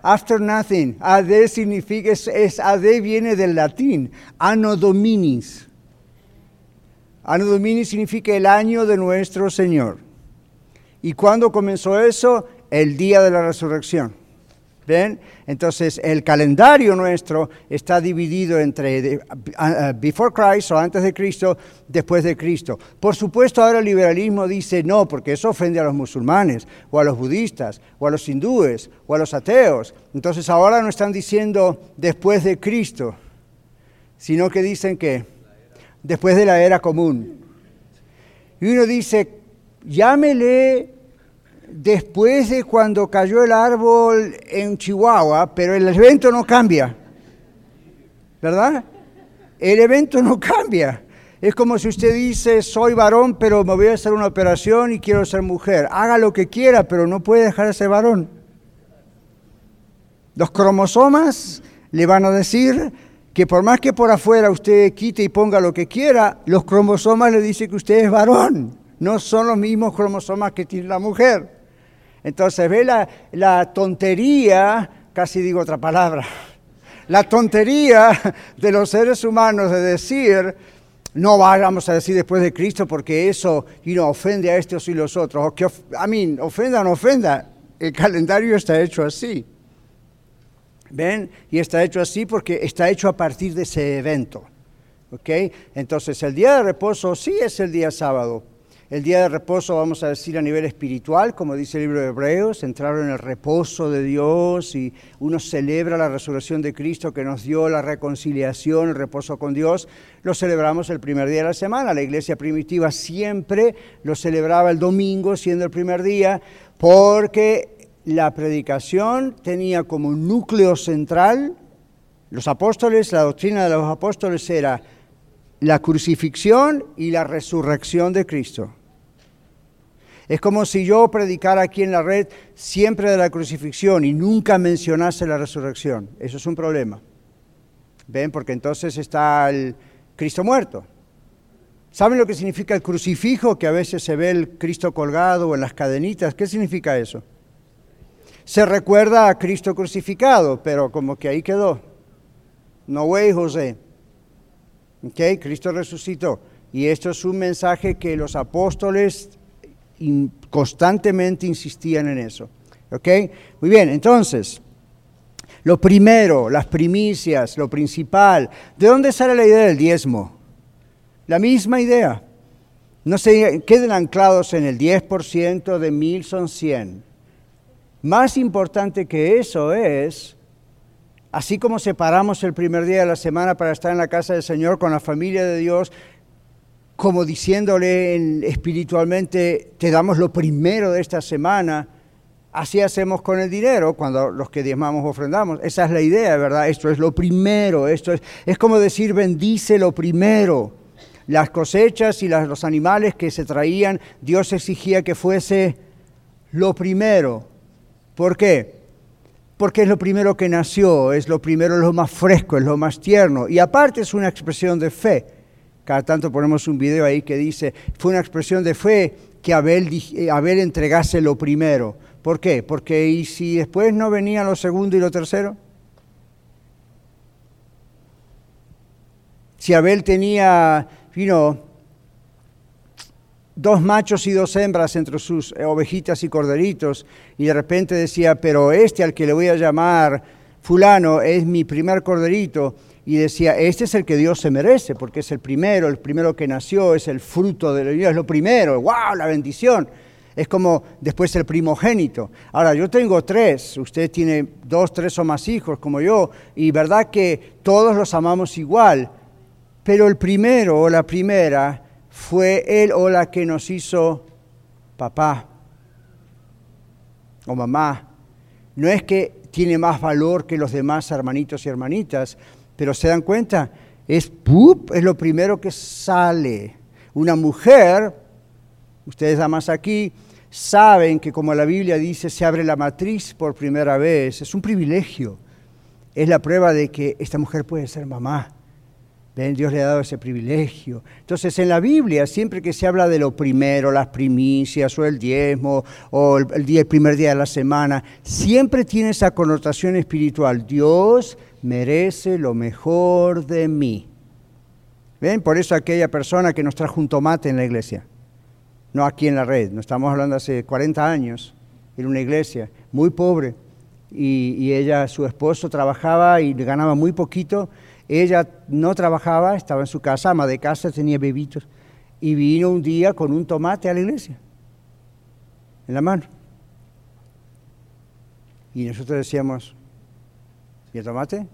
After nothing. AD significa, es, AD viene del latín, anno dominis. Anno domini significa el año de nuestro Señor. ¿Y cuándo comenzó eso? El día de la resurrección. ¿Ven? Entonces, el calendario nuestro está dividido entre before Christ o antes de Cristo, después de Cristo. Por supuesto, ahora el liberalismo dice no, porque eso ofende a los musulmanes, o a los budistas, o a los hindúes, o a los ateos. Entonces, ahora no están diciendo después de Cristo, sino que dicen que después de la era común. Y uno dice, llámele después de cuando cayó el árbol en Chihuahua, pero el evento no cambia. ¿Verdad? El evento no cambia. Es como si usted dice, soy varón, pero me voy a hacer una operación y quiero ser mujer. Haga lo que quiera, pero no puede dejar de ser varón. Los cromosomas le van a decir que por más que por afuera usted quite y ponga lo que quiera, los cromosomas le dicen que usted es varón. No son los mismos cromosomas que tiene la mujer. Entonces ve la, tontería, casi digo otra palabra, [laughs] la tontería de los seres humanos de decir, no vayamos a decir después de Cristo porque eso ofende a estos y los otros. O que, a mí, ofenda o no ofenda, el calendario está hecho así. ¿Ven? Y está hecho así porque está hecho a partir de ese evento. ¿Ok? Entonces el día de reposo sí es el día sábado, el día de reposo, vamos a decir a nivel espiritual, como dice el libro de Hebreos, entraron en el reposo de Dios y uno celebra la resurrección de Cristo que nos dio la reconciliación, el reposo con Dios. Lo celebramos el primer día de la semana. La iglesia primitiva siempre lo celebraba el domingo, siendo el primer día, porque la predicación tenía como núcleo central, los apóstoles, la doctrina de los apóstoles era la crucifixión y la resurrección de Cristo. Es como si yo predicara aquí en la red siempre de la crucifixión y nunca mencionase la resurrección. Eso es un problema. ¿Ven? Porque entonces está el Cristo muerto. ¿Saben lo que significa el crucifijo? Que a veces se ve el Cristo colgado o en las cadenitas. ¿Qué significa eso? Se recuerda a Cristo crucificado, pero como que ahí quedó. No way, José. ¿Ok? Cristo resucitó. Y esto es un mensaje que los apóstoles constantemente insistían en eso. ¿Ok? Muy bien, entonces, lo primero, las primicias, lo principal. ¿De dónde sale la idea del diezmo? La misma idea. No se queden anclados en el 10%, de mil son 100. Más importante que eso es, así como separamos el primer día de la semana para estar en la casa del Señor con la familia de Dios, como diciéndole espiritualmente, te damos lo primero de esta semana, Así hacemos con el dinero cuando los que diezmamos ofrendamos. Esa es la idea, ¿verdad? Esto es lo primero. Esto es, es como decir bendice lo primero. Las cosechas y los animales que se traían, Dios exigía que fuese lo primero. ¿Por qué? Porque es lo primero que nació, es lo primero, es lo más fresco, es lo más tierno. Y aparte es una expresión de fe. Cada tanto ponemos un video ahí que dice, fue una expresión de fe que Abel, eh, Abel entregase lo primero. ¿Por qué? Porque ¿y si después no venía lo segundo y lo tercero? Si Abel tenía, vino dos machos y dos hembras entre sus eh, ovejitas y corderitos, y de repente decía, pero este al que le voy a llamar fulano es mi primer corderito, y decía, este es el que Dios se merece, porque es el primero, el primero que nació, es el fruto de Dios, es lo primero, wow, la bendición. Es como después el primogénito. Ahora, yo tengo tres, usted tiene dos, tres o más hijos como yo, y verdad que todos los amamos igual, pero el primero o la primera fue él o la que nos hizo papá o mamá. No es que tiene más valor que los demás hermanitos y hermanitas, pero se dan cuenta, es, es lo primero que sale. Una mujer, ustedes damas aquí, saben que como la Biblia dice, se abre la matriz por primera vez. Es un privilegio. Es la prueba de que esta mujer puede ser mamá. Dios le ha dado ese privilegio. Entonces, en la Biblia, siempre que se habla de lo primero, las primicias o el diezmo o el, primer día de la semana, siempre tiene esa connotación espiritual. Dios merece lo mejor de mí. ¿Ven? Por eso aquella persona que nos trajo un tomate en la iglesia, no aquí en la red, no estamos hablando hace 40 años, en una iglesia muy pobre, y ella, su esposo trabajaba y ganaba muy poquito, ella no trabajaba, estaba en su casa, ama de casa, tenía bebitos. Y vino un día con un tomate a la iglesia, en la mano. Y nosotros decíamos, ¿y el tomate?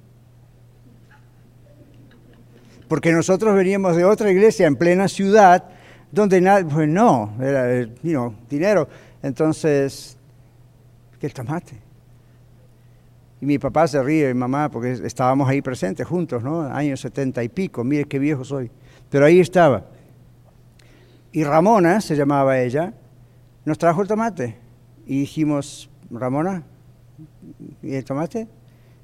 Porque nosotros veníamos de otra iglesia en plena ciudad, donde nadie, pues no, era dinero. Entonces, ¿qué el tomate? Y mi papá se ríe, mi mamá, porque estábamos ahí presentes juntos, ¿no? Años setenta y pico, mire qué viejo soy. Pero ahí estaba. Y Ramona, se llamaba ella, nos trajo el tomate. Y dijimos, Ramona, ¿y el tomate?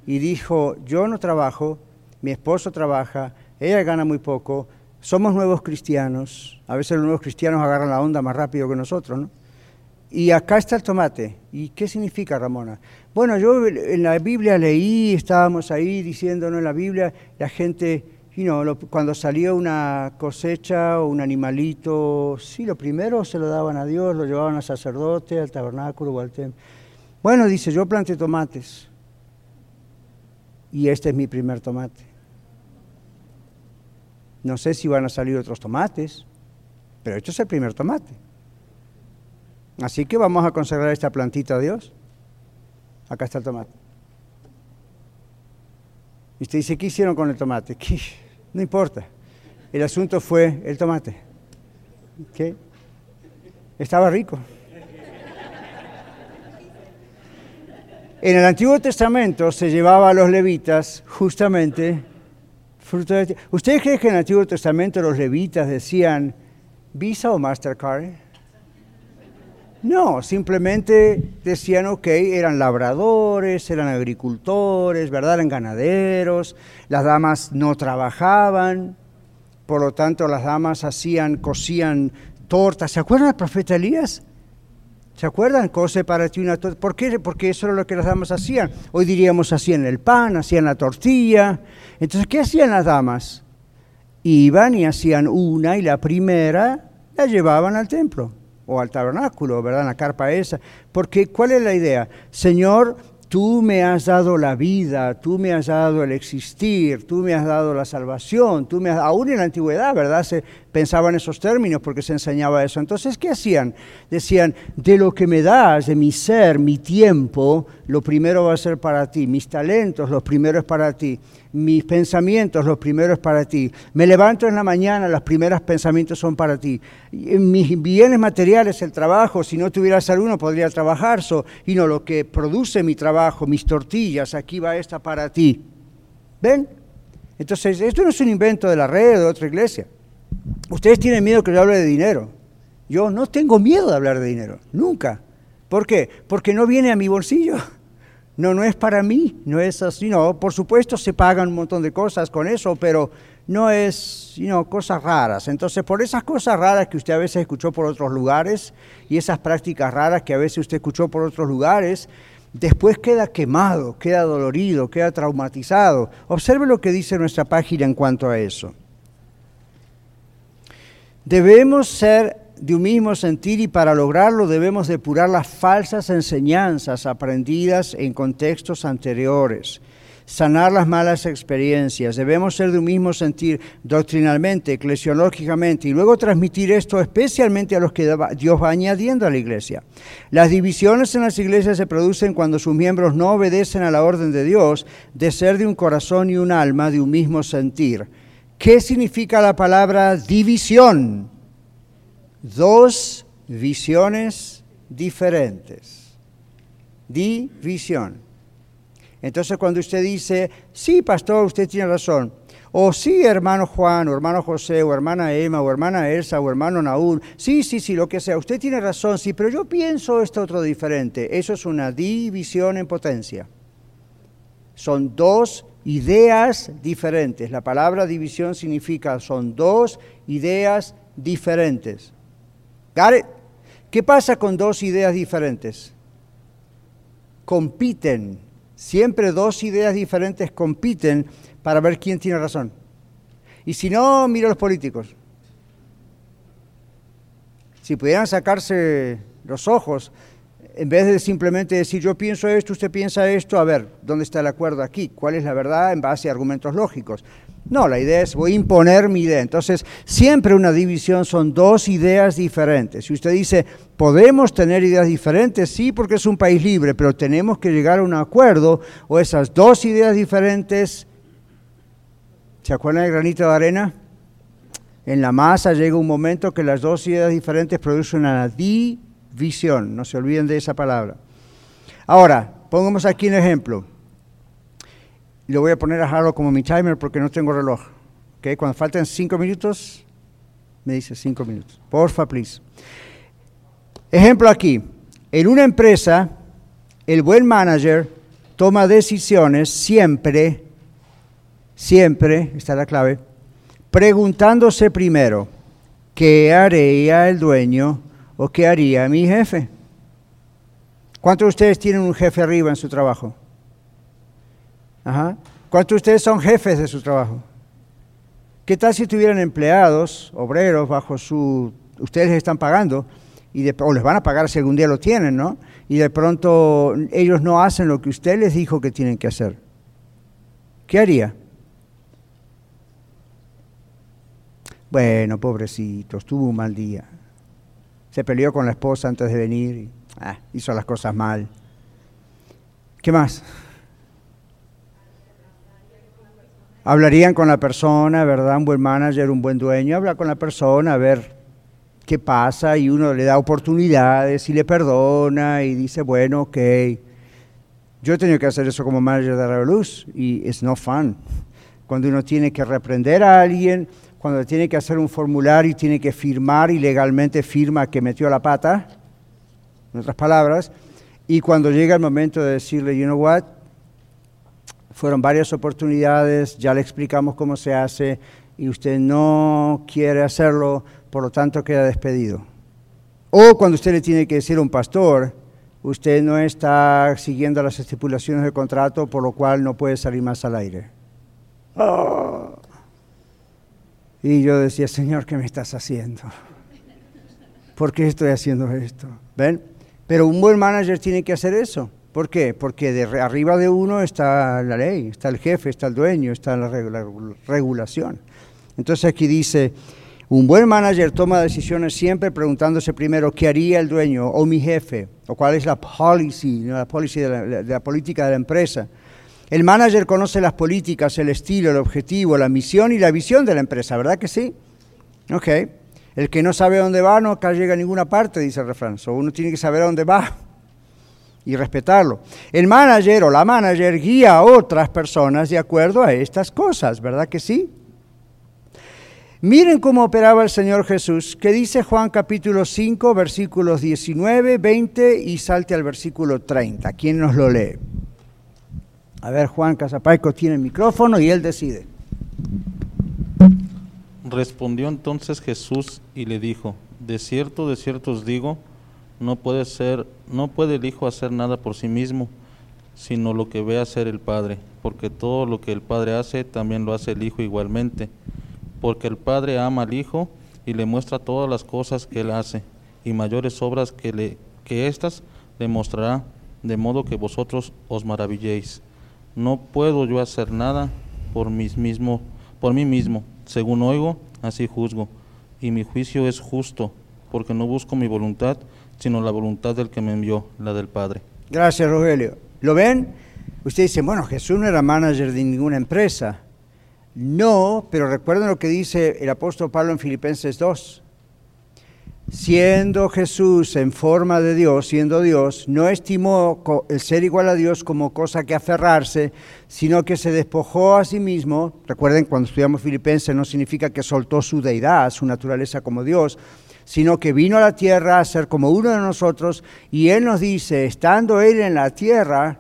Y dijo, yo no trabajo, mi esposo trabaja, ella gana muy poco, somos nuevos cristianos. A veces los nuevos cristianos agarran la onda más rápido que nosotros, ¿no? Y acá está el tomate. ¿Y qué significa, Ramona? Bueno, yo en la Biblia leí, estábamos ahí diciéndonos en la Biblia, la gente, cuando salía una cosecha o un animalito, sí, lo primero se lo daban a Dios, lo llevaban al sacerdote, al tabernáculo o al templo. Bueno, dice, yo planté tomates y este es mi primer tomate. No sé si van a salir otros tomates, pero este es el primer tomate. Así que vamos a consagrar esta plantita a Dios. Acá está el tomate. Y usted dice, ¿qué hicieron con el tomate? No importa. El asunto fue el tomate. ¿Qué? Estaba rico. En el Antiguo Testamento se llevaba a los levitas justamente fruto de... ¿Usted cree que en el Antiguo Testamento los levitas decían Visa o Mastercard? No, simplemente decían, ok, eran labradores, eran agricultores, ¿verdad? Eran ganaderos, las damas no trabajaban, por lo tanto las damas hacían, cocían tortas. ¿Se acuerdan del profeta Elías? ¿Se acuerdan? Cose para ti una torta. ¿Por qué? Porque eso era lo que las damas hacían. Hoy diríamos hacían el pan, hacían la tortilla. Entonces, ¿qué hacían las damas? Iban y hacían una y la primera la llevaban al templo o al tabernáculo, ¿verdad? En la carpa esa. Porque, ¿cuál es la idea? Señor, tú me has dado la vida, tú me has dado el existir, tú me has dado la salvación, tú me has... Aún en la antigüedad, ¿verdad? Se pensaba en esos términos porque se enseñaba eso. Entonces, ¿qué hacían? Decían, de lo que me das, de mi ser, mi tiempo, lo primero va a ser para ti, mis talentos, lo primero es para ti. mis pensamientos, los primeros para ti. Me levanto en la mañana, los primeros pensamientos son para ti. Mis bienes materiales, el trabajo, si no tuviera salud no podría trabajar. y no, lo que produce mi trabajo, mis tortillas, aquí va esta para ti. ¿Ven? Entonces, esto no es un invento de la red o de otra iglesia. Ustedes tienen miedo que yo hable de dinero. Yo no tengo miedo de hablar de dinero, nunca. ¿Por qué? Porque no viene a mi bolsillo. No, no es para mí, no es así, no. Por supuesto se pagan un montón de cosas con eso, pero no es, sino cosas raras. Entonces, por esas cosas raras que usted a veces escuchó por otros lugares y esas prácticas raras que a veces usted escuchó por otros lugares, después queda quemado, queda dolorido, queda traumatizado. Observe lo que dice nuestra página en cuanto a eso. Debemos ser de un mismo sentir y para lograrlo debemos depurar las falsas enseñanzas aprendidas en contextos anteriores, sanar las malas experiencias, debemos ser de un mismo sentir doctrinalmente, eclesiológicamente y luego transmitir esto especialmente a los que Dios va añadiendo a la iglesia. Las divisiones en las iglesias se producen cuando sus miembros no obedecen a la orden de Dios de ser de un corazón y un alma de un mismo sentir. ¿Qué significa la palabra división? dos visiones diferentes. División. Entonces cuando usted dice, sí, pastor, usted tiene razón, o sí, hermano Juan, o hermano José, o hermana Emma, o hermana Elsa, o hermano Naúl, sí, sí, sí, lo que sea, usted tiene razón, sí, pero yo pienso esto otro diferente. Eso es una división en potencia. Son dos ideas diferentes. La palabra división significa son dos ideas diferentes. ¿Qué pasa con dos ideas diferentes? Compiten. Siempre dos ideas diferentes compiten para ver quién tiene razón. Y si no, mira a los políticos. Si pudieran sacarse los ojos, en vez de simplemente decir yo pienso esto, usted piensa esto, a ver, ¿dónde está el acuerdo aquí? ¿Cuál es la verdad en base a argumentos lógicos? No, la idea es voy a imponer mi idea. Entonces, siempre una división son dos ideas diferentes. Si usted dice, podemos tener ideas diferentes, sí, porque es un país libre, pero tenemos que llegar a un acuerdo o esas dos ideas diferentes, ¿se acuerdan del granito de arena? En la masa llega un momento que las dos ideas diferentes producen una división, no se olviden de esa palabra. Ahora, pongamos aquí un ejemplo lo voy a poner a Harold como mi timer porque no tengo reloj. ¿Okay? Cuando falten cinco minutos, me dice cinco minutos. Porfa, please. Ejemplo aquí. En una empresa, el buen manager toma decisiones siempre, siempre, está la clave, preguntándose primero, ¿qué haría el dueño o qué haría mi jefe? ¿Cuántos de ustedes tienen un jefe arriba en su trabajo? ¿Cuántos de ustedes son jefes de su trabajo? ¿Qué tal si tuvieran empleados, obreros, bajo su... Ustedes les están pagando, y o les van a pagar si algún día lo tienen, ¿no? Y de pronto ellos no hacen lo que usted les dijo que tienen que hacer. ¿Qué haría? Bueno, pobrecitos, tuvo un mal día. Se peleó con la esposa antes de venir y ah, hizo las cosas mal. ¿Qué más? Hablarían con la persona, ¿verdad? Un buen manager, un buen dueño, habla con la persona, a ver qué pasa y uno le da oportunidades y le perdona y dice, bueno, ok. Yo he tenido que hacer eso como manager de Luz y es no fun. Cuando uno tiene que reprender a alguien, cuando tiene que hacer un formulario y tiene que firmar y legalmente firma que metió la pata, en otras palabras, y cuando llega el momento de decirle, you know what, fueron varias oportunidades, ya le explicamos cómo se hace y usted no quiere hacerlo, por lo tanto queda despedido. O cuando usted le tiene que decir a un pastor, usted no está siguiendo las estipulaciones del contrato, por lo cual no puede salir más al aire. Ah. Y yo decía, Señor, ¿qué me estás haciendo? ¿Por qué estoy haciendo esto? ¿Ven? Pero un buen manager tiene que hacer eso. ¿Por qué? Porque de arriba de uno está la ley, está el jefe, está el dueño, está la regulación. Entonces aquí dice, un buen manager toma decisiones siempre preguntándose primero qué haría el dueño o mi jefe, o cuál es la policy, la, policy de, la, política de la empresa. El manager conoce las políticas, el estilo, el objetivo, la misión y la visión de la empresa, ¿verdad que sí? Ok. El que no sabe dónde va no llega a ninguna parte, dice el refrán. uno tiene que saber a dónde va y respetarlo. El manager o la manager guía a otras personas de acuerdo a estas cosas, ¿verdad que sí? Miren cómo operaba el Señor Jesús, que dice Juan capítulo 5, versículos 19, 20 y salte al versículo 30. ¿Quién nos lo lee? A ver, Juan Casapaico tiene el micrófono y él decide. Respondió entonces Jesús y le dijo, de cierto, de cierto os digo, no puede ser, no puede el Hijo hacer nada por sí mismo, sino lo que ve hacer el Padre, porque todo lo que el Padre hace, también lo hace el Hijo igualmente, porque el Padre ama al Hijo y le muestra todas las cosas que él hace, y mayores obras que le que éstas le mostrará, de modo que vosotros os maravilléis. No puedo yo hacer nada por mí mismo, por mí mismo según oigo, así juzgo, y mi juicio es justo, porque no busco mi voluntad, sino la voluntad del que me envió, la del Padre. Gracias, Rogelio. ¿Lo ven? Ustedes dicen, bueno, Jesús no era manager de ninguna empresa. No, pero recuerden lo que dice el apóstol Pablo en Filipenses 2 siendo Jesús en forma de Dios, siendo Dios, no estimó el ser igual a Dios como cosa que aferrarse, sino que se despojó a sí mismo. Recuerden, cuando estudiamos Filipenses no significa que soltó su deidad, su naturaleza como Dios, sino que vino a la tierra a ser como uno de nosotros y Él nos dice, estando Él en la tierra,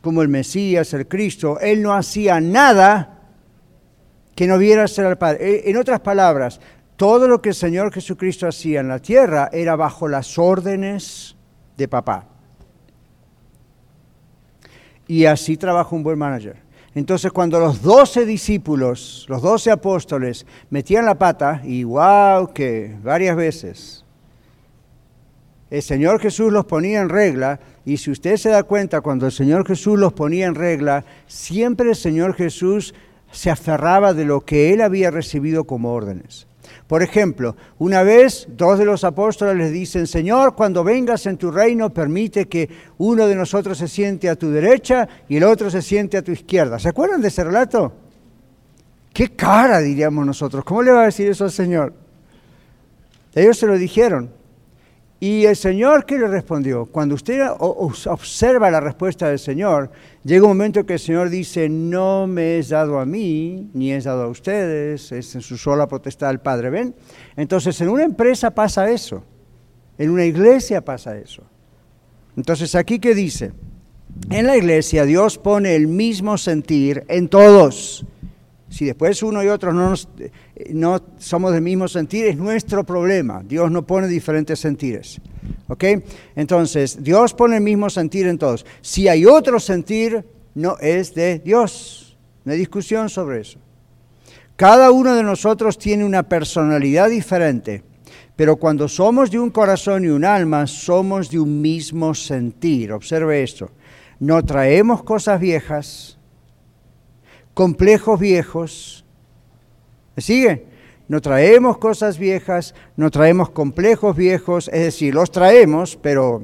como el Mesías, el Cristo, Él no hacía nada que no viera ser al Padre. En otras palabras, todo lo que el Señor Jesucristo hacía en la tierra era bajo las órdenes de papá. Y así trabaja un buen manager. Entonces cuando los doce discípulos, los doce apóstoles metían la pata, y que varias veces, el Señor Jesús los ponía en regla, y si usted se da cuenta, cuando el Señor Jesús los ponía en regla, siempre el Señor Jesús se aferraba de lo que él había recibido como órdenes. Por ejemplo, una vez dos de los apóstoles les dicen, Señor, cuando vengas en tu reino, permite que uno de nosotros se siente a tu derecha y el otro se siente a tu izquierda. ¿Se acuerdan de ese relato? ¿Qué cara diríamos nosotros? ¿Cómo le va a decir eso al Señor? Ellos se lo dijeron. Y el Señor, ¿qué le respondió? Cuando usted observa la respuesta del Señor, llega un momento que el Señor dice, no me es dado a mí, ni es dado a ustedes, es en su sola potestad el Padre, ¿ven? Entonces, en una empresa pasa eso, en una iglesia pasa eso. Entonces, aquí qué dice, en la iglesia Dios pone el mismo sentir en todos. Si después uno y otro no, eh, no somos del mismo sentir, es nuestro problema. Dios no pone diferentes sentires. ¿Ok? Entonces, Dios pone el mismo sentir en todos. Si hay otro sentir, no es de Dios. No hay discusión sobre eso. Cada uno de nosotros tiene una personalidad diferente, pero cuando somos de un corazón y un alma, somos de un mismo sentir. Observe esto. No traemos cosas viejas complejos viejos. ¿Me sigue? No traemos cosas viejas, no traemos complejos viejos, es decir, los traemos, pero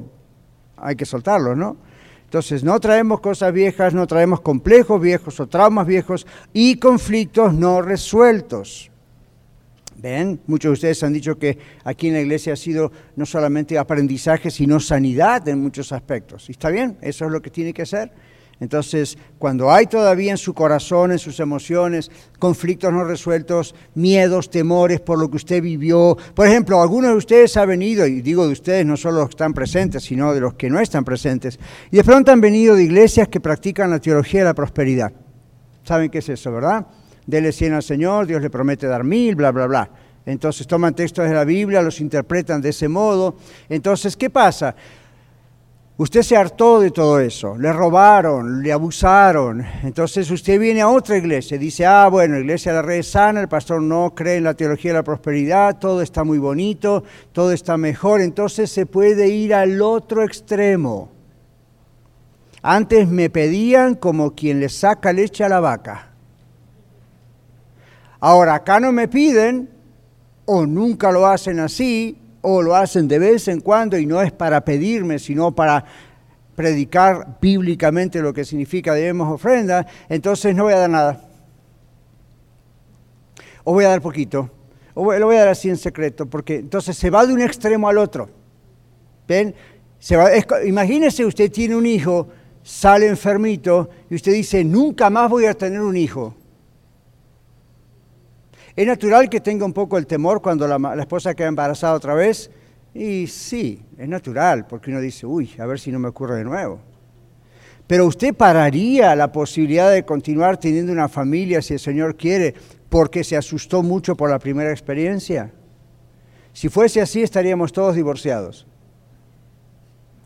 hay que soltarlos, ¿no? Entonces, no traemos cosas viejas, no traemos complejos viejos o traumas viejos y conflictos no resueltos. ¿Ven? Muchos de ustedes han dicho que aquí en la iglesia ha sido no solamente aprendizaje, sino sanidad en muchos aspectos. ¿Y está bien? Eso es lo que tiene que ser. Entonces, cuando hay todavía en su corazón, en sus emociones, conflictos no resueltos, miedos, temores por lo que usted vivió, por ejemplo, algunos de ustedes han venido, y digo de ustedes, no solo los que están presentes, sino de los que no están presentes, y de pronto han venido de iglesias que practican la teología de la prosperidad. ¿Saben qué es eso, verdad? Dele cien al Señor, Dios le promete dar mil, bla, bla, bla. Entonces toman textos de la Biblia, los interpretan de ese modo. Entonces, ¿qué pasa? Usted se hartó de todo eso, le robaron, le abusaron. Entonces usted viene a otra iglesia y dice, ah, bueno, iglesia de la red sana, el pastor no cree en la teología de la prosperidad, todo está muy bonito, todo está mejor. Entonces se puede ir al otro extremo. Antes me pedían como quien le saca leche a la vaca. Ahora acá no me piden, o nunca lo hacen así, o lo hacen de vez en cuando y no es para pedirme, sino para predicar bíblicamente lo que significa debemos ofrenda, entonces no voy a dar nada. O voy a dar poquito. O lo voy a dar así en secreto, porque entonces se va de un extremo al otro. ¿Ven? Se va, imagínese usted tiene un hijo, sale enfermito y usted dice, nunca más voy a tener un hijo. Es natural que tenga un poco el temor cuando la, la esposa queda embarazada otra vez, y sí, es natural, porque uno dice, uy, a ver si no me ocurre de nuevo. Pero usted pararía la posibilidad de continuar teniendo una familia si el Señor quiere, porque se asustó mucho por la primera experiencia. Si fuese así, estaríamos todos divorciados.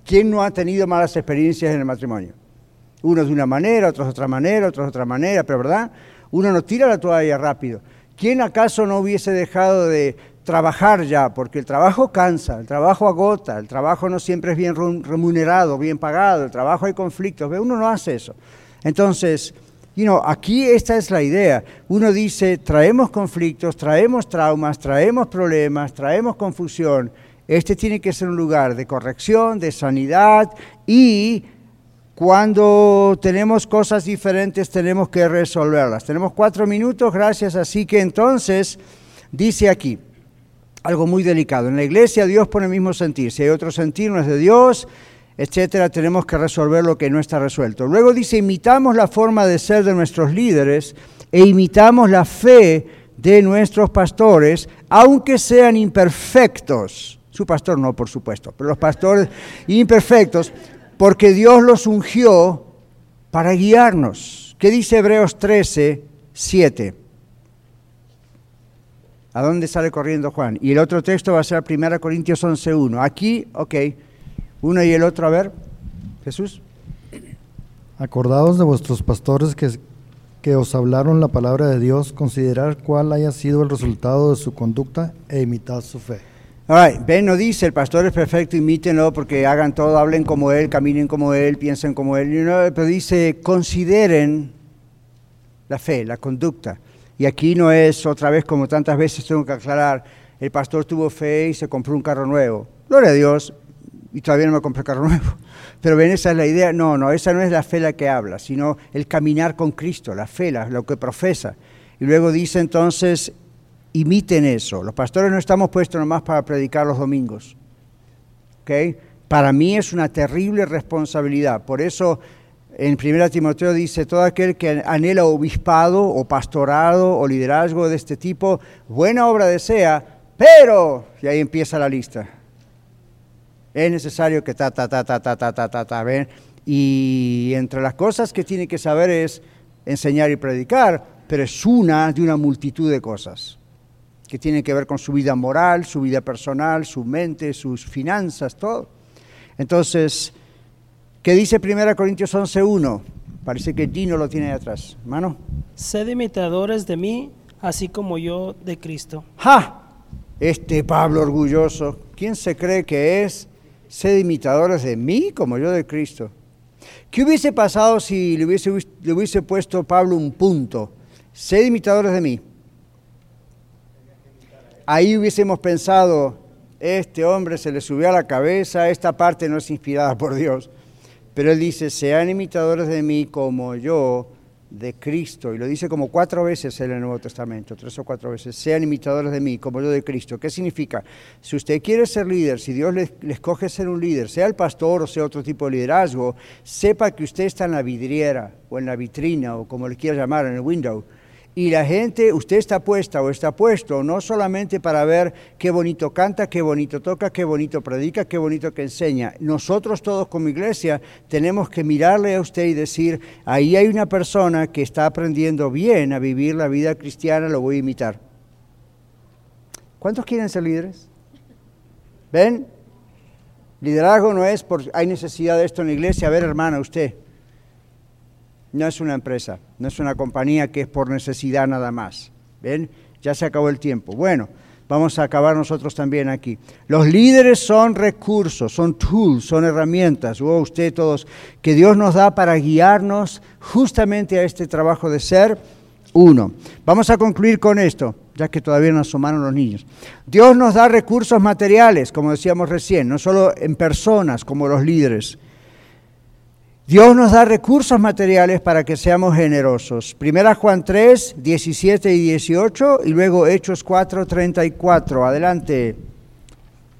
¿Quién no ha tenido malas experiencias en el matrimonio? Unos de una manera, otros de otra manera, otros de otra manera, pero ¿verdad? Uno no tira la toalla rápido. ¿Quién acaso no hubiese dejado de trabajar ya, porque el trabajo cansa, el trabajo agota, el trabajo no siempre es bien remunerado, bien pagado, el trabajo hay conflictos, uno no hace eso. Entonces, you aquí esta es la idea. Uno dice, traemos conflictos, traemos traumas, traemos problemas, traemos confusión. Este tiene que ser un lugar de corrección, de sanidad y cuando tenemos cosas diferentes tenemos que resolverlas. Tenemos cuatro minutos, gracias. Así que entonces dice aquí, algo muy delicado. En la iglesia Dios pone el mismo sentir. Si hay otro sentir, no es de Dios, etcétera, tenemos que resolver lo que no está resuelto. Luego dice, imitamos la forma de ser de nuestros líderes e imitamos la fe de nuestros pastores, aunque sean imperfectos. Su pastor no, por supuesto, pero los pastores imperfectos, porque Dios los ungió para guiarnos. ¿Qué dice Hebreos 13, 7? ¿A dónde sale corriendo Juan? Y el otro texto va a ser 1 Corintios 11.1. Aquí, ok, uno y el otro, a ver, Jesús. Acordados de vuestros pastores que, que os hablaron la palabra de Dios, considerar cuál haya sido el resultado de su conducta e imitad su fe. All Ben no dice, el pastor es perfecto, imítenlo porque hagan todo, hablen como él, caminen como él, piensen como él, pero dice, consideren la fe, la conducta. Y aquí no es otra vez como tantas veces tengo que aclarar, el pastor tuvo fe y se compró un carro nuevo. Gloria a Dios, y todavía no me compré carro [laughs] nuevo. Pero ven, esa es la idea. No, no, esa no es la fe la que habla, sino el caminar con Cristo, la fe, lo que profesa. Y luego dice entonces, imiten eso. Los pastores no estamos puestos nomás para predicar los domingos. ¿Okay? Para mí es una terrible responsabilidad. Por eso en 1 Timoteo dice, todo aquel que anhela obispado o pastorado o liderazgo de este tipo, buena obra desea, pero, y ahí empieza la lista. Es necesario que ta, ta, ta, ta, ta, ta, ta, ta, ta, ¿ven? Y entre las cosas que tiene que saber es enseñar y predicar, pero es una de una multitud de cosas que tienen que ver con su vida moral, su vida personal, su mente, sus finanzas, todo. Entonces, ¿Qué dice 1 Corintios 11.1? Parece que Dino lo tiene ahí atrás. Mano. Sed imitadores de mí, así como yo de Cristo. ¡Ja! Este Pablo orgulloso. ¿Quién se cree que es? Sed imitadores de mí, como yo de Cristo. ¿Qué hubiese pasado si le hubiese, le hubiese puesto Pablo un punto? Sed imitadores de mí. Ahí hubiésemos pensado, este hombre se le subió a la cabeza, esta parte no es inspirada por Dios. Pero él dice, sean imitadores de mí como yo de Cristo. Y lo dice como cuatro veces en el Nuevo Testamento, tres o cuatro veces. Sean imitadores de mí como yo de Cristo. ¿Qué significa? Si usted quiere ser líder, si Dios le, escoge ser un líder, sea el pastor o sea otro tipo de liderazgo, sepa que usted está en la vidriera o en la vitrina o como le quiera llamar, en el window y la gente, usted está puesta o está puesto no solamente para ver qué bonito canta, qué bonito toca, qué bonito predica, qué bonito que enseña. Nosotros todos como iglesia tenemos que mirarle a usted y decir, ahí hay una persona que está aprendiendo bien a vivir la vida cristiana, lo voy a imitar. ¿Cuántos quieren ser líderes? ¿Ven? Liderazgo no es por hay necesidad de esto en la iglesia. A ver, hermana, usted no es una empresa, no es una compañía que es por necesidad nada más. ¿Ven? Ya se acabó el tiempo. Bueno, vamos a acabar nosotros también aquí. Los líderes son recursos, son tools, son herramientas, o todos, que Dios nos da para guiarnos justamente a este trabajo de ser uno. Vamos a concluir con esto, ya que todavía no asomaron los niños. Dios nos da recursos materiales, como decíamos recién, no solo en personas como los líderes, Dios nos da recursos materiales para que seamos generosos. Primera Juan 3, 17 y 18 y luego Hechos 4, 34. Adelante.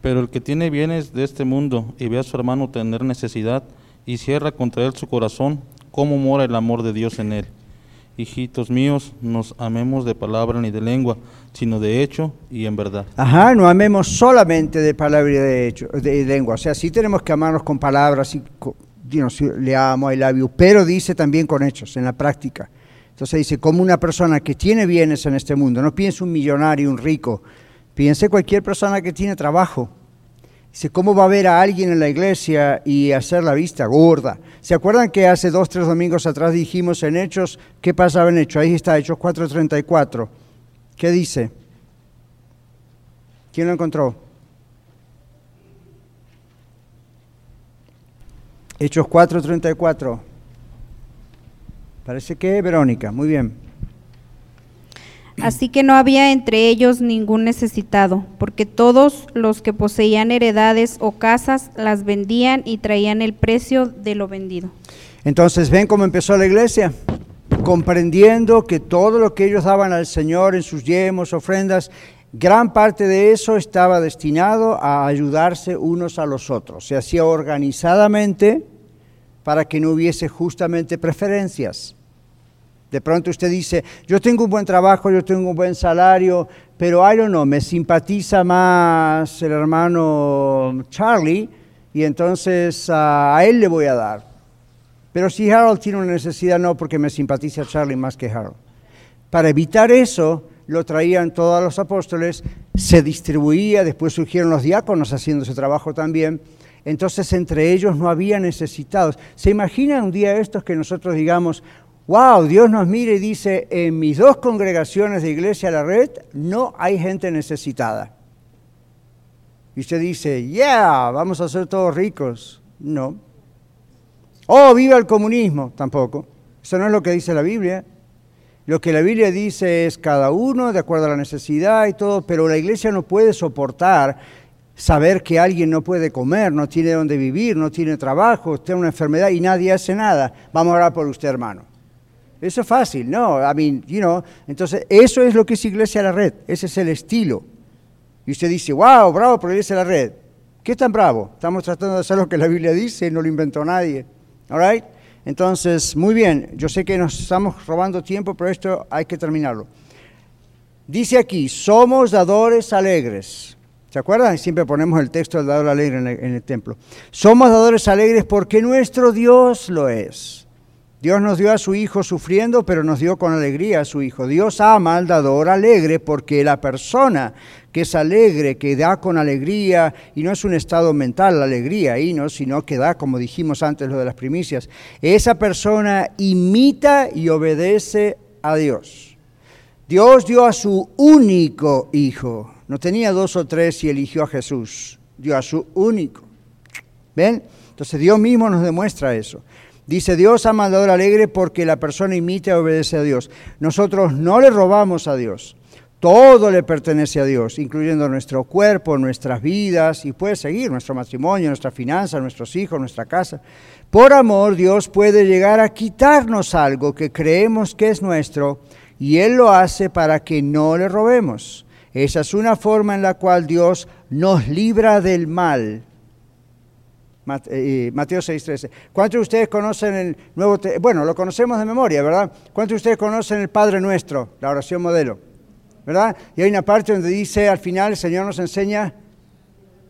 Pero el que tiene bienes de este mundo y ve a su hermano tener necesidad y cierra contra él su corazón, ¿cómo mora el amor de Dios en él? Hijitos míos, nos amemos de palabra ni de lengua, sino de hecho y en verdad. Ajá, no amemos solamente de palabra y de, hecho, de lengua. O sea, sí tenemos que amarnos con palabras y le amo, I love you, pero dice también con hechos, en la práctica. Entonces dice, como una persona que tiene bienes en este mundo, no piense un millonario, un rico, piense cualquier persona que tiene trabajo. Dice, ¿cómo va a ver a alguien en la iglesia y hacer la vista gorda? ¿Se acuerdan que hace dos, tres domingos atrás dijimos en Hechos, qué pasaba en Hechos? Ahí está, Hechos 4.34. ¿Qué dice? ¿Quién lo encontró? Hechos 4:34. Parece que Verónica, muy bien. Así que no había entre ellos ningún necesitado, porque todos los que poseían heredades o casas las vendían y traían el precio de lo vendido. Entonces, ¿ven cómo empezó la iglesia? Comprendiendo que todo lo que ellos daban al Señor en sus yemos, ofrendas, gran parte de eso estaba destinado a ayudarse unos a los otros. Se hacía organizadamente para que no hubiese justamente preferencias. De pronto usted dice, yo tengo un buen trabajo, yo tengo un buen salario, pero I don't know, me simpatiza más el hermano Charlie y entonces a él le voy a dar. Pero si Harold tiene una necesidad, no, porque me simpatiza Charlie más que Harold. Para evitar eso, lo traían todos los apóstoles, se distribuía, después surgieron los diáconos haciendo su trabajo también, entonces entre ellos no había necesitados. ¿Se imaginan un día estos que nosotros digamos, wow, Dios nos mire y dice, en mis dos congregaciones de iglesia la red no hay gente necesitada? Y usted dice, yeah, vamos a ser todos ricos. No. Oh, viva el comunismo. Tampoco. Eso no es lo que dice la Biblia. Lo que la Biblia dice es cada uno de acuerdo a la necesidad y todo, pero la iglesia no puede soportar saber que alguien no puede comer, no tiene dónde vivir, no tiene trabajo, tiene una enfermedad y nadie hace nada. Vamos a orar por usted, hermano. Eso es fácil, no, I mean, you know, entonces eso es lo que es Iglesia a la Red, ese es el estilo. Y usted dice, wow, bravo por Iglesia la Red. ¿Qué tan bravo? Estamos tratando de hacer lo que la Biblia dice, no lo inventó nadie. All right? Entonces, muy bien, yo sé que nos estamos robando tiempo, pero esto hay que terminarlo. Dice aquí, somos dadores alegres. ¿Se acuerdan? Siempre ponemos el texto del dador alegre en el, en el templo. Somos dadores alegres porque nuestro Dios lo es. Dios nos dio a su Hijo sufriendo, pero nos dio con alegría a su Hijo. Dios ama al dador alegre porque la persona que es alegre, que da con alegría, y no es un estado mental la alegría ¿no? sino que da, como dijimos antes, lo de las primicias, esa persona imita y obedece a Dios. Dios dio a su único Hijo, no tenía dos o tres y eligió a Jesús, dio a su único. ¿Ven? Entonces Dios mismo nos demuestra eso. Dice Dios ama al dador alegre porque la persona imita y obedece a Dios. Nosotros no le robamos a Dios. Todo le pertenece a Dios, incluyendo nuestro cuerpo, nuestras vidas, y puede seguir nuestro matrimonio, nuestra finanza, nuestros hijos, nuestra casa. Por amor, Dios puede llegar a quitarnos algo que creemos que es nuestro, y Él lo hace para que no le robemos. Esa es una forma en la cual Dios nos libra del mal. Mateo 6:13. ¿Cuántos de ustedes conocen el Nuevo Bueno, lo conocemos de memoria, ¿verdad? ¿Cuántos de ustedes conocen el Padre Nuestro, la oración modelo? ¿Verdad? Y hay una parte donde dice al final, el Señor nos enseña,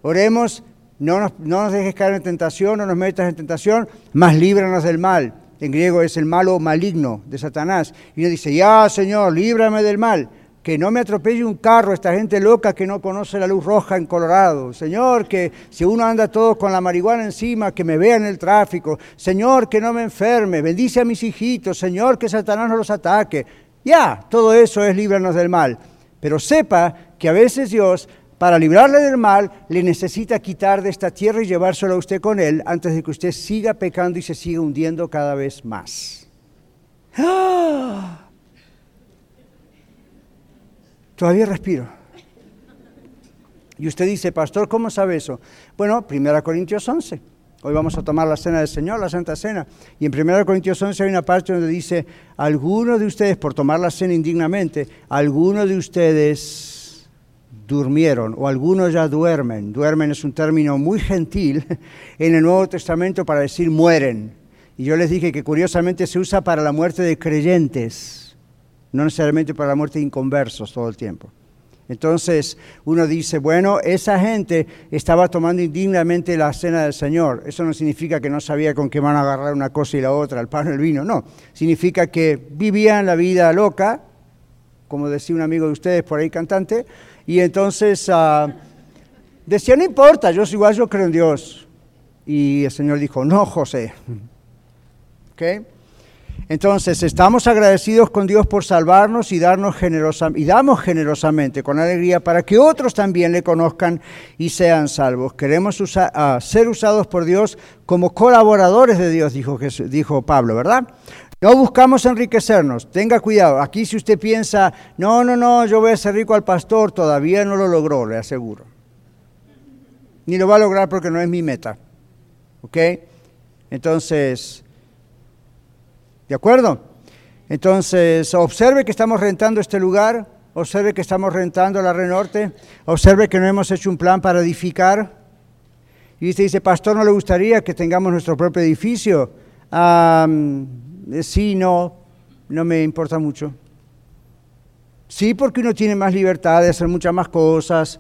oremos, no nos, no nos dejes caer en tentación, no nos metas en tentación, más líbranos del mal. En griego es el malo maligno de Satanás. Y uno dice, ya Señor, líbrame del mal. Que no me atropelle un carro esta gente loca que no conoce la luz roja en Colorado. Señor, que si uno anda todo con la marihuana encima, que me vea en el tráfico. Señor, que no me enferme. Bendice a mis hijitos. Señor, que Satanás no los ataque. Ya, todo eso es líbranos del mal. Pero sepa que a veces Dios, para librarle del mal, le necesita quitar de esta tierra y llevárselo a usted con él antes de que usted siga pecando y se siga hundiendo cada vez más. ¡Ah! Todavía respiro. Y usted dice, pastor, ¿cómo sabe eso? Bueno, 1 Corintios 11. Hoy vamos a tomar la cena del Señor, la Santa Cena. Y en 1 Corintios 11 hay una parte donde dice, algunos de ustedes, por tomar la cena indignamente, algunos de ustedes durmieron o algunos ya duermen. Duermen es un término muy gentil en el Nuevo Testamento para decir mueren. Y yo les dije que curiosamente se usa para la muerte de creyentes, no necesariamente para la muerte de inconversos todo el tiempo. Entonces uno dice, bueno, esa gente estaba tomando indignamente la cena del Señor. Eso no significa que no sabía con qué van a agarrar una cosa y la otra, el pan y el vino, no. Significa que vivían la vida loca, como decía un amigo de ustedes por ahí cantante, y entonces uh, decía, no importa, yo soy igual, yo creo en Dios. Y el Señor dijo, no, José. ¿Okay? Entonces, estamos agradecidos con Dios por salvarnos y, darnos generosa, y damos generosamente, con alegría, para que otros también le conozcan y sean salvos. Queremos ah, ser usados por Dios como colaboradores de Dios, dijo, dijo Pablo, ¿verdad? No buscamos enriquecernos, tenga cuidado. Aquí si usted piensa, no, no, no, yo voy a ser rico al pastor, todavía no lo logró, le aseguro. Ni lo va a lograr porque no es mi meta. ¿Ok? Entonces, ¿De acuerdo? Entonces, observe que estamos rentando este lugar, observe que estamos rentando la Renorte, observe que no hemos hecho un plan para edificar. Y usted dice, pastor, ¿no le gustaría que tengamos nuestro propio edificio? sí, no, no me importa mucho. Sí, porque uno tiene más libertad de hacer muchas más cosas,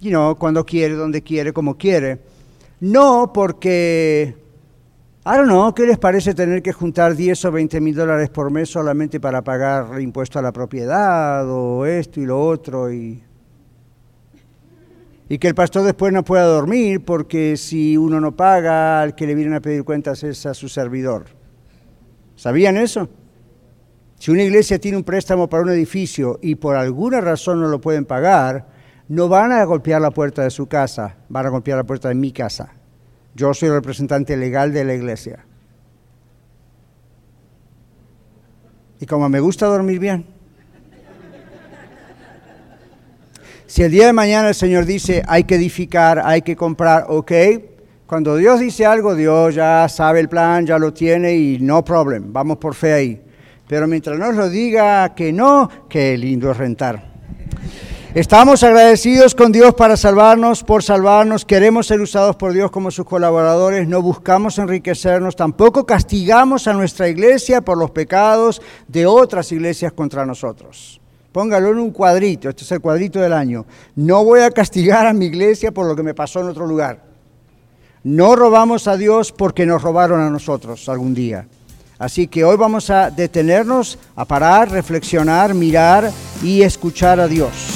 you know, cuando quiere, donde quiere, como quiere. No, porque I don't ¿qué les parece tener que juntar 10 o 20 mil dólares por mes solamente para pagar impuesto a la propiedad o esto y lo otro? Y, y que el pastor después no pueda dormir porque si uno no paga, al que le vienen a pedir cuentas es a su servidor. ¿Sabían eso? Si una iglesia tiene un préstamo para un edificio y por alguna razón no lo pueden pagar, no van a golpear la puerta de su casa, van a golpear la puerta de mi casa. Yo soy representante legal de la iglesia. Y como me gusta dormir bien, si el día de mañana el Señor dice hay que edificar, hay que comprar, ok, cuando Dios dice algo, Dios ya sabe el plan, ya lo tiene y no problem, vamos por fe ahí. Pero mientras nos lo diga que no, qué lindo es rentar. Estamos agradecidos con Dios para salvarnos, por salvarnos. Queremos ser usados por Dios como sus colaboradores. No buscamos enriquecernos. Tampoco castigamos a nuestra iglesia por los pecados de otras iglesias contra nosotros. Póngalo en un cuadrito. Este es el cuadrito del año. No voy a castigar a mi iglesia por lo que me pasó en otro lugar. No robamos a Dios porque nos robaron a nosotros algún día. Así que hoy vamos a detenernos, a parar, reflexionar, mirar y escuchar a Dios.